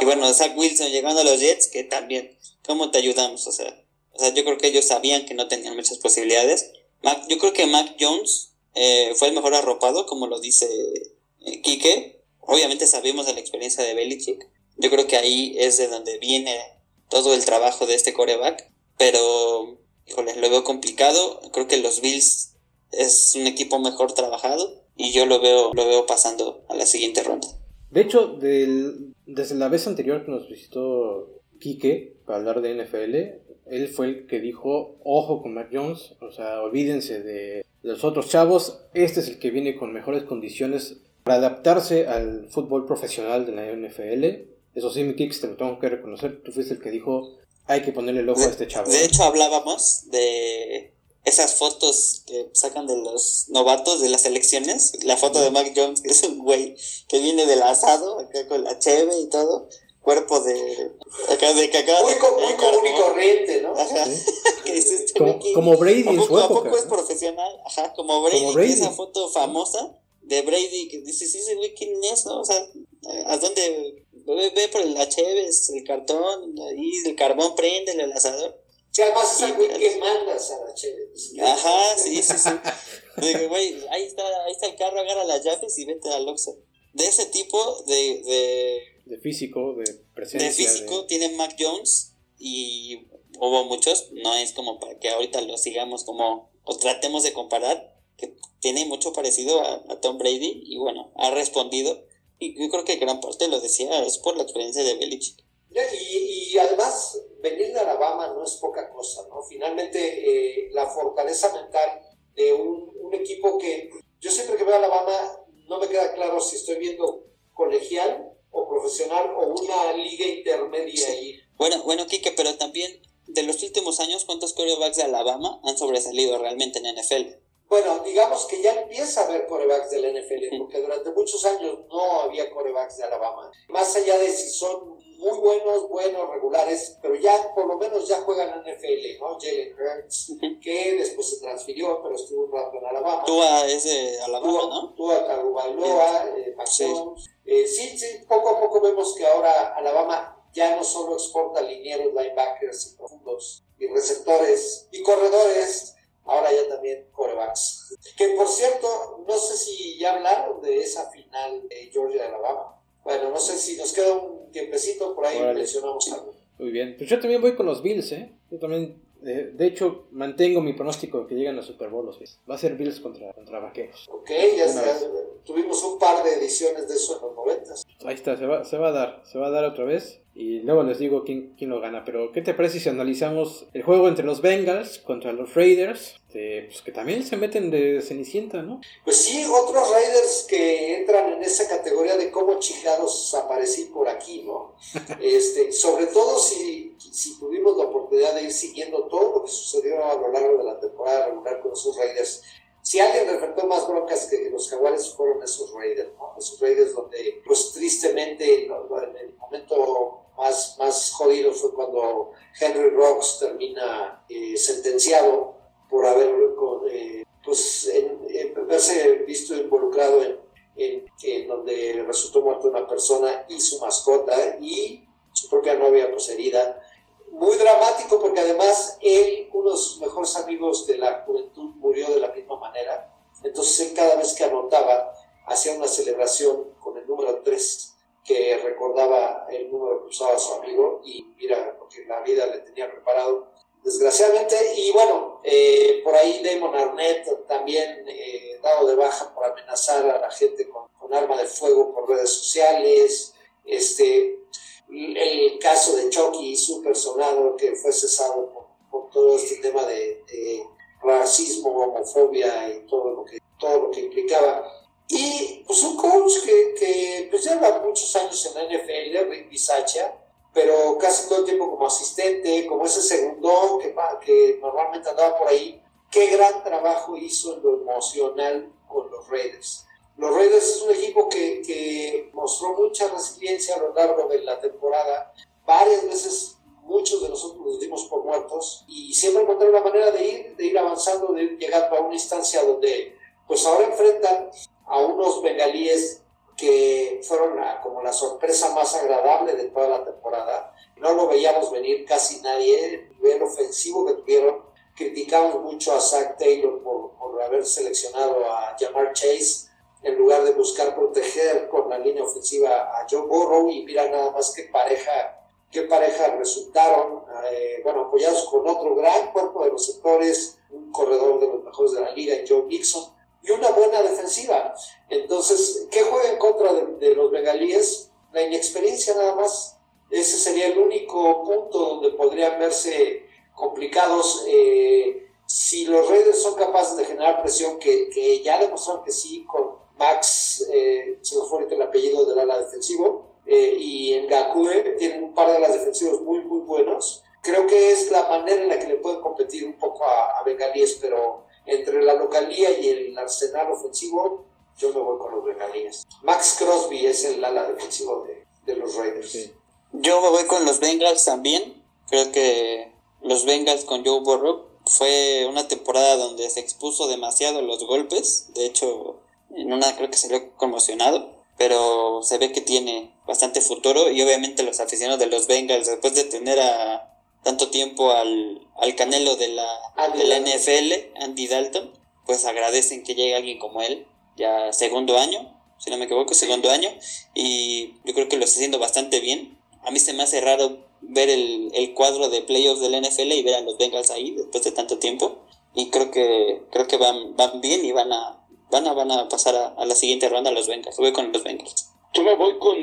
Y bueno, Zach Wilson llegando a los Jets, que también ¿Cómo te ayudamos? O sea, o sea, yo creo que ellos sabían que no tenían muchas posibilidades. Mac, yo creo que Mac Jones eh, fue el mejor arropado, como lo dice eh, Quique. Obviamente sabemos de la experiencia de Belichick. Yo creo que ahí es de donde viene todo el trabajo de este coreback. Pero, híjole, lo veo complicado. Creo que los Bills es un equipo mejor trabajado. Y yo lo veo, lo veo pasando a la siguiente ronda. De hecho, del, desde la vez anterior que nos visitó Quique para hablar de NFL, él fue el que dijo, ojo con Mac Jones, o sea, olvídense de, los otros chavos, este es el que viene con mejores condiciones para adaptarse al fútbol profesional de la NFL. Eso sí, mi Kicks, te lo tengo que reconocer, tú fuiste el que dijo, hay que ponerle el ojo a este chavo. De hecho, hablábamos de esas fotos que sacan de los novatos de las elecciones. La foto de Mac Jones, que es un güey que viene del asado, acá con la cheve y todo cuerpo de acá de cacao. Muy, muy común y corriente, ¿no? Ajá. este como, como, Brady en su época. ¿A poco es profesional? Ajá, como Brady, como Brady. esa foto famosa de Brady que dice, sí, ese güey, ¿quién es? No? O sea, ¿a dónde? Ve, ve por el HV, el cartón, ahí el carbón, prende el asador. Sí, además es el güey que mandas a la chévere. Ajá, sí, sí, sí. Digo, güey, ahí está, ahí está el carro, agarra las llaves y vete al Oxxo. De ese tipo de, de de físico, de presencia. De físico tiene Mac Jones y hubo muchos, no es como para que ahorita lo sigamos como o tratemos de comparar, que tiene mucho parecido a, Tom Brady y bueno, ha respondido y yo creo que gran parte lo decía es por la experiencia de Belichick. Y, y además, venir de Alabama no es poca cosa, ¿no? Finalmente, eh, la fortaleza mental de un, un equipo que yo siempre que veo a Alabama no me queda claro si estoy viendo colegial o profesional o una liga intermedia ahí. Bueno, bueno, Kike, pero también de los últimos años, ¿cuántos corebacks de Alabama han sobresalido realmente en NFL? Bueno, digamos que ya empieza a haber corebacks de la NFL, porque durante muchos años no había corebacks de Alabama. Más allá de si son muy buenos, buenos, regulares, pero ya por lo menos ya juegan en NFL, ¿no? Jalen Hurts, que después se transfirió, pero estuvo un rato en Alabama. Tua es de Alabama, Tua, ¿no? Tua Tagovailoa, eh, eh, sí, sí, poco a poco vemos que ahora Alabama ya no solo exporta linieros, linebackers y profundos, y receptores y corredores, ahora ya también corebacks. Que por cierto, no sé si ya hablaron de esa final de Georgia de Alabama. Bueno, no sé si nos queda un tiempecito, por ahí mencionamos algo. Muy bien, pues yo también voy con los Bills, ¿eh? Yo también Eh, de hecho, mantengo mi pronóstico de que llegan a Super Bowl los Bills. Va a ser Bills contra, contra Vaqueros. Ok, ya está. Tuvimos un par de ediciones de eso en los 90. Ahí está, se va, se va a dar. Se va a dar otra vez. Y luego les digo quién, quién lo gana. Pero, ¿qué te parece si analizamos el juego entre los Bengals contra los Raiders? Este, pues que también se meten de Cenicienta, ¿no? Pues sí, otros Raiders que entran en esa categoría de cómo chingados aparecí por aquí, ¿no? este, sobre todo si, si tuvimos la oportunidad de ir siguiendo todo lo que sucedió a lo largo de la temporada regular con esos Raiders. Si alguien enfrentó más broncas que los jaguares fueron esos Raiders, ¿no? Esos Raiders donde, pues tristemente, en el momento más, más jodido fue cuando Henry Rocks termina eh, sentenciado por haber eh, pues, en, verse visto involucrado en, en, donde resultó muerta una persona y su mascota y su propia novia pues herida. Muy dramático porque además él, uno de sus mejores amigos de la juventud, murió de la misma manera. Entonces él cada vez que anotaba hacía una celebración con el número 3 que recordaba el número que usaba su amigo y mira lo que la vida le tenía preparado desgraciadamente y bueno eh, por ahí Damon Arnett también eh, dado de baja por amenazar a la gente con, arma de fuego por redes sociales este el caso de Chucky super sonado que fue cesado por, todo este tema de, de, racismo homofobia y todo lo que todo lo que implicaba y pues un coach que, que pues lleva muchos años en la NFL, Rick Bisaccia, pero casi todo el tiempo como asistente, como ese segundo que, que normalmente andaba por ahí. Qué gran trabajo hizo en lo emocional con los Raiders. Los Raiders es un equipo que, que mostró mucha resiliencia a lo largo de la temporada. Varias veces muchos de nosotros nos dimos por muertos y siempre encontraron una manera de ir, de ir avanzando, de ir llegando a una instancia donde pues ahora enfrentan a unos bengalíes que fueron como la sorpresa más agradable de toda la temporada. No lo veíamos venir casi nadie, el nivel ofensivo que tuvieron. Criticamos mucho a Zach Taylor por, por haber seleccionado a Jamar Chase en lugar de buscar proteger con la línea ofensiva a Joe Burrow y mira nada más qué pareja, qué pareja resultaron, eh, bueno, apoyados con otro gran cuerpo de los sectores, un corredor de los mejores de la liga, Joe Mixon, y una buena defensiva. Entonces, ¿qué juega en contra de, los bengalíes? La inexperiencia nada más. Ese sería el único punto donde podrían verse complicados. Eh, si los Raiders son capaces de generar presión, que, ya demostraron que sí, con Max, eh, se me fue el apellido del ala defensivo, eh, y en Gakue tienen un par de las defensivos muy, muy buenos. Creo que es la manera en la que le pueden competir un poco a, a Bengalíes, pero entre la localía y el arsenal ofensivo, yo me voy con los bengalíes. Max Crosby es el ala defensivo de, los Raiders. Yo me voy con los Bengals también. Creo que los Bengals con Joe Burrow fue una temporada donde se expuso demasiado los golpes. De hecho, en una creo que se salió conmocionado. Pero se ve que tiene bastante futuro. Y obviamente los aficionados de los Bengals, después de tener a tanto tiempo al, al canelo de la, de la NFL, Andy Dalton, pues agradecen que llegue alguien como él, ya segundo año, si no me equivoco, segundo año, y yo creo que lo está haciendo bastante bien. A mí se me hace raro ver el, el cuadro de playoffs del NFL y ver a los Bengals ahí después de tanto tiempo. Y creo que, creo que van, van bien y van a, van a, van a pasar a, la siguiente ronda los Bengals. Voy con los Bengals. Yo me voy con,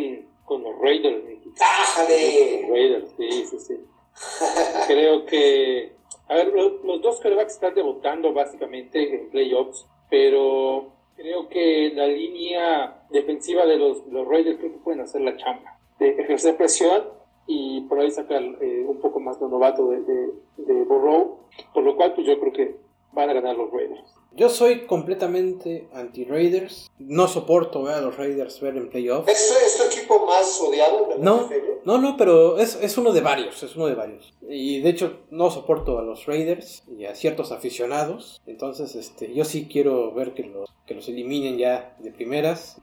con los Raiders. ¡Ájale! Raiders, sí, sí, sí. Creo que, a ver, los, dos quarterbacks están debutando básicamente en playoffs, pero creo que la línea defensiva de los, los Raiders creo que pueden hacer la chamba, de ejercer presión y por ahí sacar eh, un poco más de novato de, de, de Burrow, por lo cual pues yo creo que van a ganar los Raiders. Yo soy completamente anti-Raiders. No soporto ver a los Raiders ver en playoffs. ¿Es, tu equipo más odiado? no, no, no, pero es, es, uno de varios, es uno de varios. Y de hecho no soporto a los Raiders y a ciertos aficionados. Entonces, este, yo sí quiero ver que los, que los eliminen ya de primeras.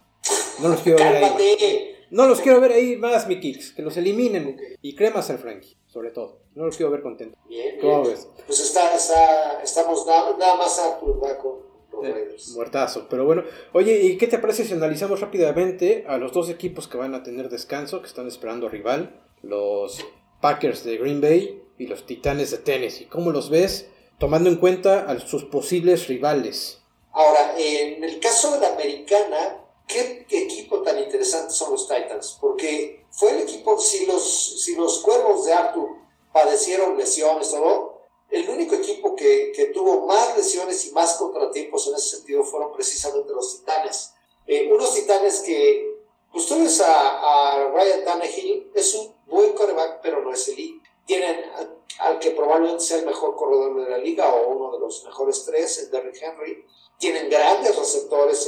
No los quiero ver ahí. No los quiero ver ahí más, mi kicks. Que los eliminen. Y cremas al Frankie, sobre todo. No los quiero ver contentos. Bien, ¿Cómo ves? Pues está, está, estamos nada, nada más a con los eh, muertazo. Pero bueno, oye, ¿y qué te parece si analizamos rápidamente a los dos equipos que van a tener descanso, que están esperando rival? Los Packers de Green Bay y los Titanes de Tennessee. ¿Cómo los ves tomando en cuenta a sus posibles rivales? Ahora, en el caso de la americana, ¿qué equipo tan interesante son los Titans? Porque fue el equipo, si los, si los cuervos de Arthur padecieron lesiones, todo, el único equipo que, que, tuvo más lesiones y más contratiempos en ese sentido fueron precisamente los Titanes. Eh, unos Titanes que, ustedes a, a Ryan Tannehill es un buen coreback, pero no es elite. Tienen al que probablemente sea el mejor corredor de la liga o uno de los mejores tres, el Derrick Henry. Tienen grandes receptores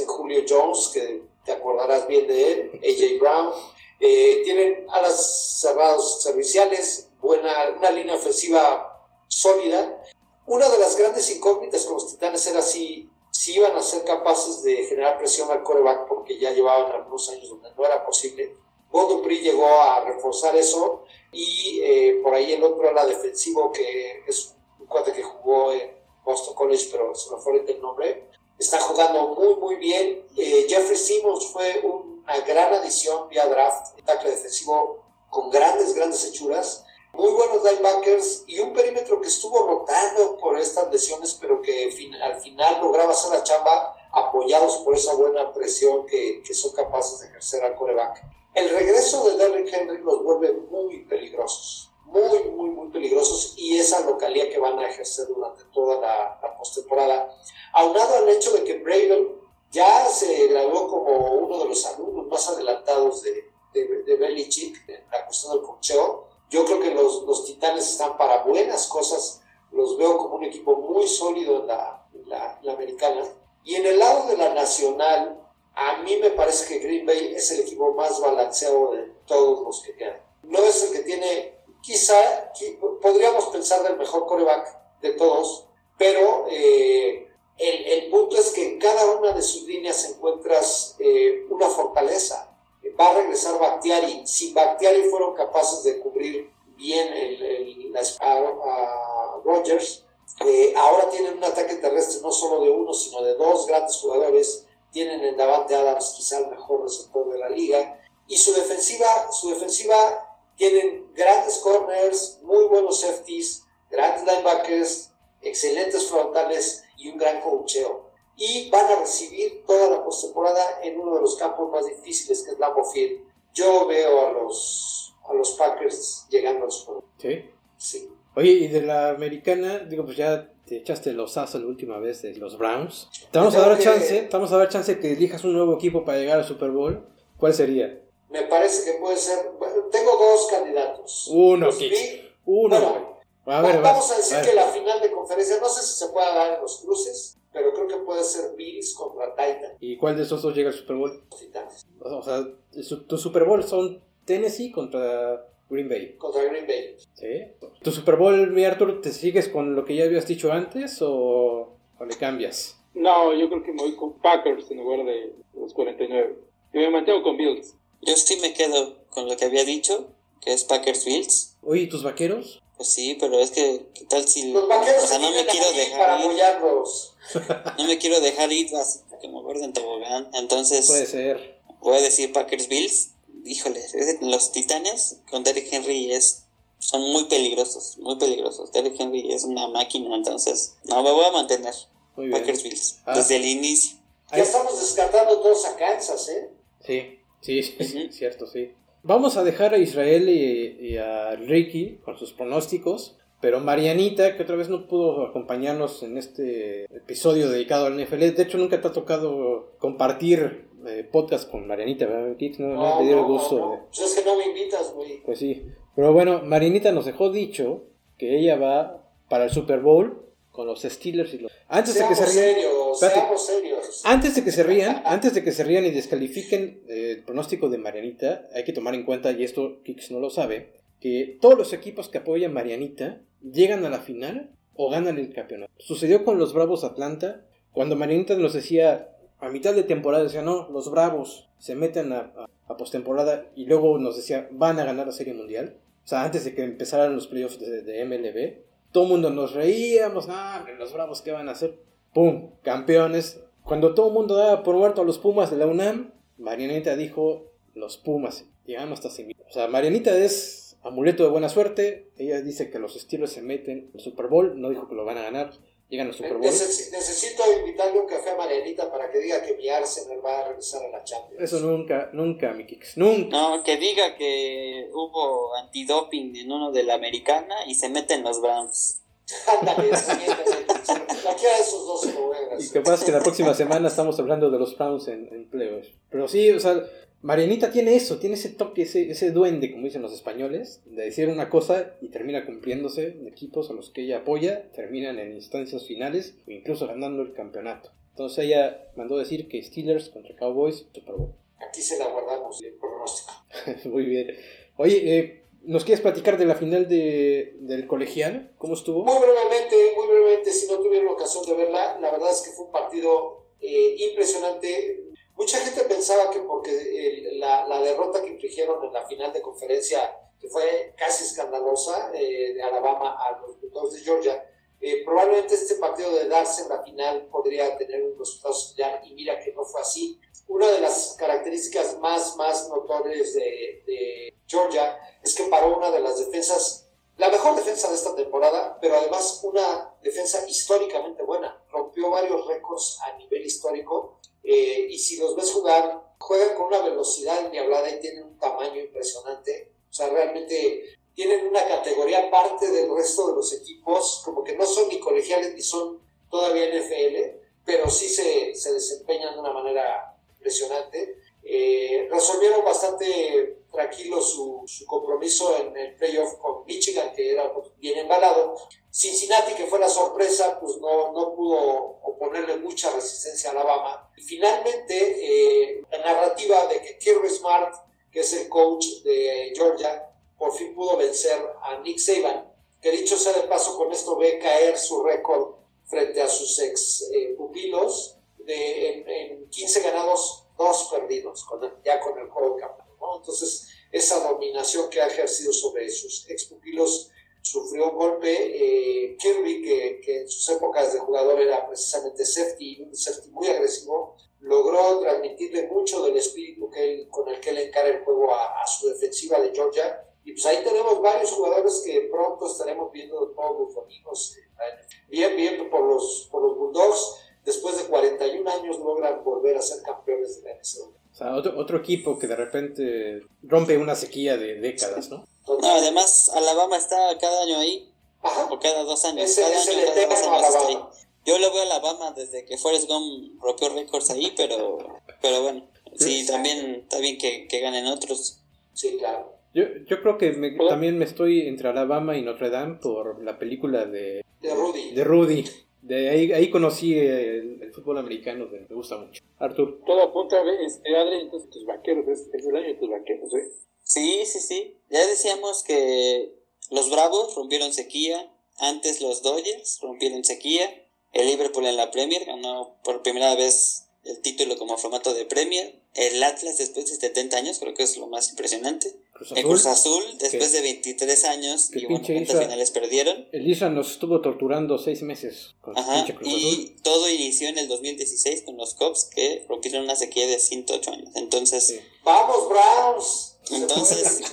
Jones, que te acordarás bien de él, AJ Brown. Eh, tienen alas cerrados serviciales, buena, una línea ofensiva sólida. Una de las grandes incógnitas con los Titanes era si, si iban a ser capaces de generar presión al coreback, porque ya llevaban algunos años donde no era posible. Bob llegó a reforzar eso y eh, por ahí el otro era defensivo, que es un cuate que jugó en Boston College, pero se me fue el nombre está jugando muy, muy bien. Eh, Jeffrey Simmons fue una gran adición vía draft, un tackle defensivo con grandes, grandes hechuras. Muy buenos linebackers y un perímetro que estuvo rotando por estas lesiones, pero que al final lograba hacer la chamba apoyados por esa buena presión que, que son capaces de ejercer al coreback. El regreso de Derrick Henry los vuelve muy peligrosos, muy, muy, muy peligrosos y esa localidad que van a ejercer durante toda la, la postemporada aunado al hecho de que Braden ya se graduó como uno de los alumnos más adelantados de, de, de Belichick en la cuestión del cocheo, yo creo que los, los, Titanes están para buenas cosas, los veo como un equipo muy sólido en la, la, la americana. Y en el lado de la nacional, a mí me parece que Green Bay es el equipo más balanceado de todos los que quedan. No es el que tiene, quizá, podríamos pensar del mejor coreback de todos, pero eh, el, punto es que en cada una de sus líneas encuentras eh, una fortaleza. Va a regresar Bactiari. Si Bactiari fueron capaces de cubrir bien el, el, a, Rogers, eh, ahora tienen un ataque terrestre no solo de uno, sino de dos grandes jugadores. Tienen en Davante Adams quizá el mejor receptor de la liga. Y su defensiva, su defensiva tienen grandes corners, muy buenos safeties, grandes linebackers, excelentes frontales y un gran cocheo. Y van a recibir toda la postemporada en uno de los campos más difíciles que es Lambeau Field. Yo veo a los, a los Packers llegando al Super ¿Sí? Sí. Oye, y de la americana, digo, pues ya te echaste los asos la última vez de los Browns. Te vamos a dar chance, te vamos a dar chance que elijas un nuevo equipo para llegar al Super Bowl. ¿Cuál sería? Me parece que puede ser. Bueno, tengo dos candidatos. Uno, los Uno. Bueno, a ver, vamos a decir que la final de conferencia, no sé si se puede dar en los cruces, pero creo que puede ser Bills contra Titan. ¿Y cuál de esos dos llega al Super Bowl? Titanes. O sea, tu Super Bowl son Tennessee contra Green Bay. Contra Green Bay. ¿Sí? ¿Tu Super Bowl, mi Arthur, te sigues con lo que ya habías dicho antes o, o le cambias? No, yo creo que me voy con Packers en lugar de los 49. Y me mantengo con Bills. Yo sí me quedo con lo que había dicho, que es Packers Bills. Oye, ¿y tus vaqueros? Pues sí, pero es que, ¿qué tal si.? Los vaqueros o sea, no me quiero dejar para. No me quiero dejar ir así que me acuerdo en tobogán. Entonces, Puede ser. voy a decir Packers Bills. Híjole, los Titanes con Derrick Henry es, son muy peligrosos, muy peligrosos. Derrick Henry es una máquina, entonces, no, me voy a mantener. Muy bien. Packers Bills, Ah. desde el inicio. Ya estamos descartando todos a Kansas, ¿eh? Sí, sí, sí, cierto, sí. Vamos a dejar a Israel y, y a Ricky con sus pronósticos, pero Marianita, que otra vez no pudo acompañarnos en este episodio dedicado al NFL, de hecho nunca te ha tocado compartir eh, podcast con Marianita. No, no, te dio el gusto. no, de- no. Pues es que no me invitas, güey. Pues sí. Pero bueno, Marianita nos dejó dicho que ella va para el Super Bowl con los Steelers y los... Antes de que se serios, Espérate. seamos serios. Antes de que se rían, antes de que se rían y descalifiquen eh, el pronóstico de Marianita, hay que tomar en cuenta, y esto Kix no lo sabe, que todos los equipos que apoyan Marianita llegan a la final o ganan el campeonato. Sucedió con los Bravos Atlanta, cuando Marianita nos decía a mitad de temporada, decía, no, los Bravos se meten a, a, a postemporada y luego nos decía, van a ganar la Serie Mundial. O sea, antes de que empezaran los playoffs de, de MLB, todo el mundo nos reíamos, ah, los Bravos, ¿qué van a hacer? ¡Pum! Campeones. Cuando todo el mundo daba por muerto a los Pumas de la UNAM, Marianita dijo, los Pumas. Llegamos hasta semi. O sea, Marianita es amuleto de buena suerte. Ella dice que los Steelers se meten al Super Bowl. No dijo que lo van a ganar. Llegan al Super Bowl. Neces- necesito invitarle un café a Marianita para que diga que mi Arsenal va a regresar a la Champions. Eso nunca, nunca, mi Kix. Nunca. No, que diga que hubo antidoping en uno de la americana y se meten los Browns. Ándale, esos dos a Y capaz que la próxima semana estamos hablando de los Browns en, en playoffs. Pero sí, o sea, Marianita tiene eso, tiene ese toque, ese, ese duende, como dicen los españoles, de decir una cosa y termina cumpliéndose. Equipos a los que ella apoya terminan en instancias finales o incluso ganando el campeonato. Entonces ella mandó decir que Steelers contra Cowboys, Super Bowl. Aquí se la guardamos el pronóstico. Muy bien. Oye, eh, ¿nos quieres platicar de la final de, del colegial? ¿Cómo estuvo? Muy brevemente, muy brevemente, si no tuvieron ocasión de verla, la verdad es que fue un partido eh, impresionante. Mucha gente pensaba que porque eh, la, la derrota que infligieron en la final de conferencia, que fue casi escandalosa, eh, de Alabama a los Bulldogs de Georgia, eh, probablemente este partido de darse en la final podría tener un resultado similar y mira que no fue así. Una de las características más, más notorias de, Georgia es que paró una de las defensas la mejor defensa de esta temporada, pero además una defensa históricamente buena. Rompió varios récords a nivel histórico eh, y si los ves jugar, juegan con una velocidad endiablada y tienen un tamaño impresionante. O sea, realmente tienen una categoría aparte del resto de los equipos, como que no son ni colegiales ni son todavía NFL, pero sí se, se desempeñan de una manera impresionante. Eh, resolvieron bastante tranquilo su, su, compromiso en el playoff con Michigan, que era bien embalado. Cincinnati, que fue la sorpresa, pues no, no pudo oponerle mucha resistencia a Alabama. Y finalmente, eh, la narrativa de que Kirby Smart, que es el coach de Georgia, por fin pudo vencer a Nick Saban, que dicho sea de paso, con esto ve caer su récord frente a sus ex eh, pupilos de, en, en 15 ganados, dos perdidos, con el, ya con el juego de campeón. Entonces, esa dominación que ha ejercido sobre sus ex pupilos sufrió un golpe. Eh, Kirby, que, que, en sus épocas de jugador era precisamente safety, un safety muy agresivo, logró transmitirle mucho del espíritu con el que él encara el juego a, su defensiva de Georgia. Y pues ahí tenemos varios jugadores que pronto estaremos viendo todos los domingos. Bien, bien por los, por los Bulldogs. Después de 41 años logran volver a ser campeones de la NCAA. O sea, otro, otro equipo que de repente rompe una sequía de décadas, ¿no? No, además, Alabama está cada año ahí. Ajá. O cada dos años. Ese, cada ese año, cada dos años está ahí. Yo le voy a Alabama desde que Forrest Gump rompió récords ahí, pero, pero bueno, sí, también está bien que, que ganen otros. Sí, claro. Yo, yo creo que me, también me estoy entre Alabama y Notre Dame por la película de, De Rudy. de Rudy. De ahí, ahí conocí el, el fútbol americano, que me gusta mucho. Artur. Todo apunta, este, Adri, entonces tus vaqueros, es, es el año de tus vaqueros, ¿eh? Sí, sí, sí. Ya decíamos que los Bravos rompieron sequía. Antes los Dodgers rompieron sequía. El Liverpool en la Premier ganó por primera vez el título como formato de Premier. El Atlas después de 70 años, creo que es lo más impresionante. Cruz El. Cruz Azul después que- de 23 años y bueno, cuántas finales perdieron. Elisa nos estuvo torturando seis meses con Ajá, pinche Cruz Azul. y todo inició en el 2016 con los Cubs que rompieron una sequía de 108 años. Entonces, Sí. ¡Vamos, Browns! Entonces-.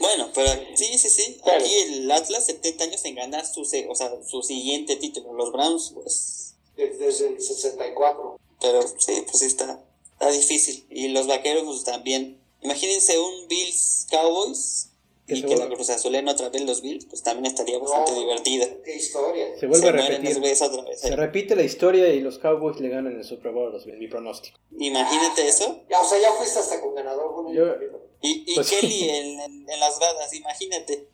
Bueno, pero sí, sí, sí. Claro. Aquí el Atlas 70 años en ganar su, se- o sea, su siguiente título. Los Browns, pues. Desde el 64. Pero sí, pues sí está, está difícil. Y los vaqueros, pues también. Imagínense un Bills Cowboys Que y que la Cruz Azulen otra vez los Bills, pues también estaría bastante No, divertida. ¡Qué historia! Se vuelve Se a repetir. otra vez. Se repite la historia y los Cowboys le ganan el Super Bowl, los- mi pronóstico. Imagínate eso. Ya, o sea, ya fuiste hasta con ganador. Bueno, Yo- Y, y Pues- Kelly en, en- en las gradas, imagínate.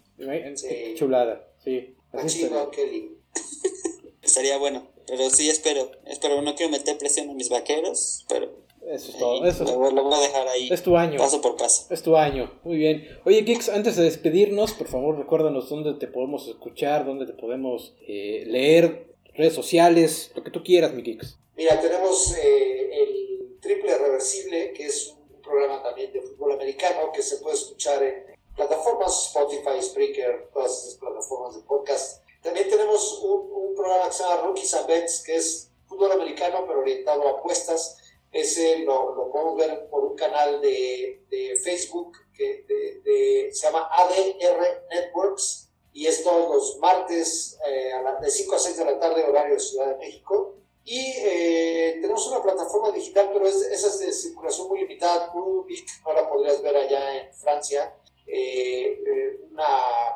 Sí. Chulada, sí. Así Machino estaría. Kelly. Estaría bueno. Pero sí, espero. Espero, no quiero meter presión a mis vaqueros, pero Eso es todo. Eso lo, lo voy a dejar ahí. es tu año. Paso por paso. Es tu año, muy bien. Oye, Kix, antes de despedirnos, por favor, recuérdanos dónde te podemos escuchar, dónde te podemos eh, leer, redes sociales, lo que tú quieras, mi Kix. Mira, tenemos eh, el Triple Reversible, que es un programa también de fútbol americano que se puede escuchar en plataformas Spotify, Spreaker, todas esas plataformas de podcast. También tenemos un, un programa que se llama Rookies and Bets, que es fútbol americano, pero orientado a apuestas. Ese lo, lo podemos ver por un canal de, de Facebook que de, se llama ADR Networks y es todos los martes eh, de 5 a 6 de la tarde, horario de Ciudad de México. Y eh, tenemos una plataforma digital, pero es, esa es de circulación muy limitada. Tú, no la podrías ver allá en Francia. Eh, una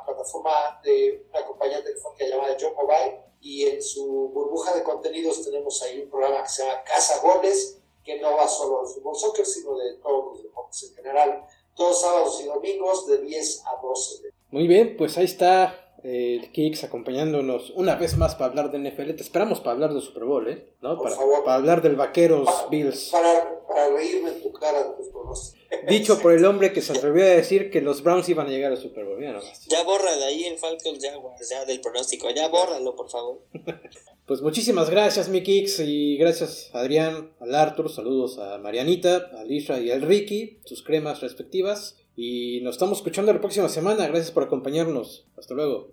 plataforma de una compañía telefónica llamada Joe Mobile. Y en su burbuja de contenidos tenemos ahí un programa que se llama Casa Goles, que no va solo del fútbol soccer, sino de todos los deportes en general. Todos sábados y domingos de 10 a 12. Muy bien, pues ahí está el Kicks acompañándonos una vez más para hablar de NFL. Te esperamos para hablar del Super Bowl, ¿eh? ¿No? para, para hablar del Vaqueros Bills. Para, para, reírme en tu cara de tus pronósticos. Dicho por el hombre que se atrevió a decir que los Browns iban a llegar al Super Bowl. Ya, ya borra de ahí el Falcons Jaguars, ya del pronóstico. Ya bórralo, por favor. pues muchísimas gracias, mi Kicks. Y gracias Adrián, al Arthur. Saludos a Marianita, a Lisa y al Ricky. Sus cremas respectivas. Y nos estamos escuchando la próxima semana. Gracias por acompañarnos. Hasta luego.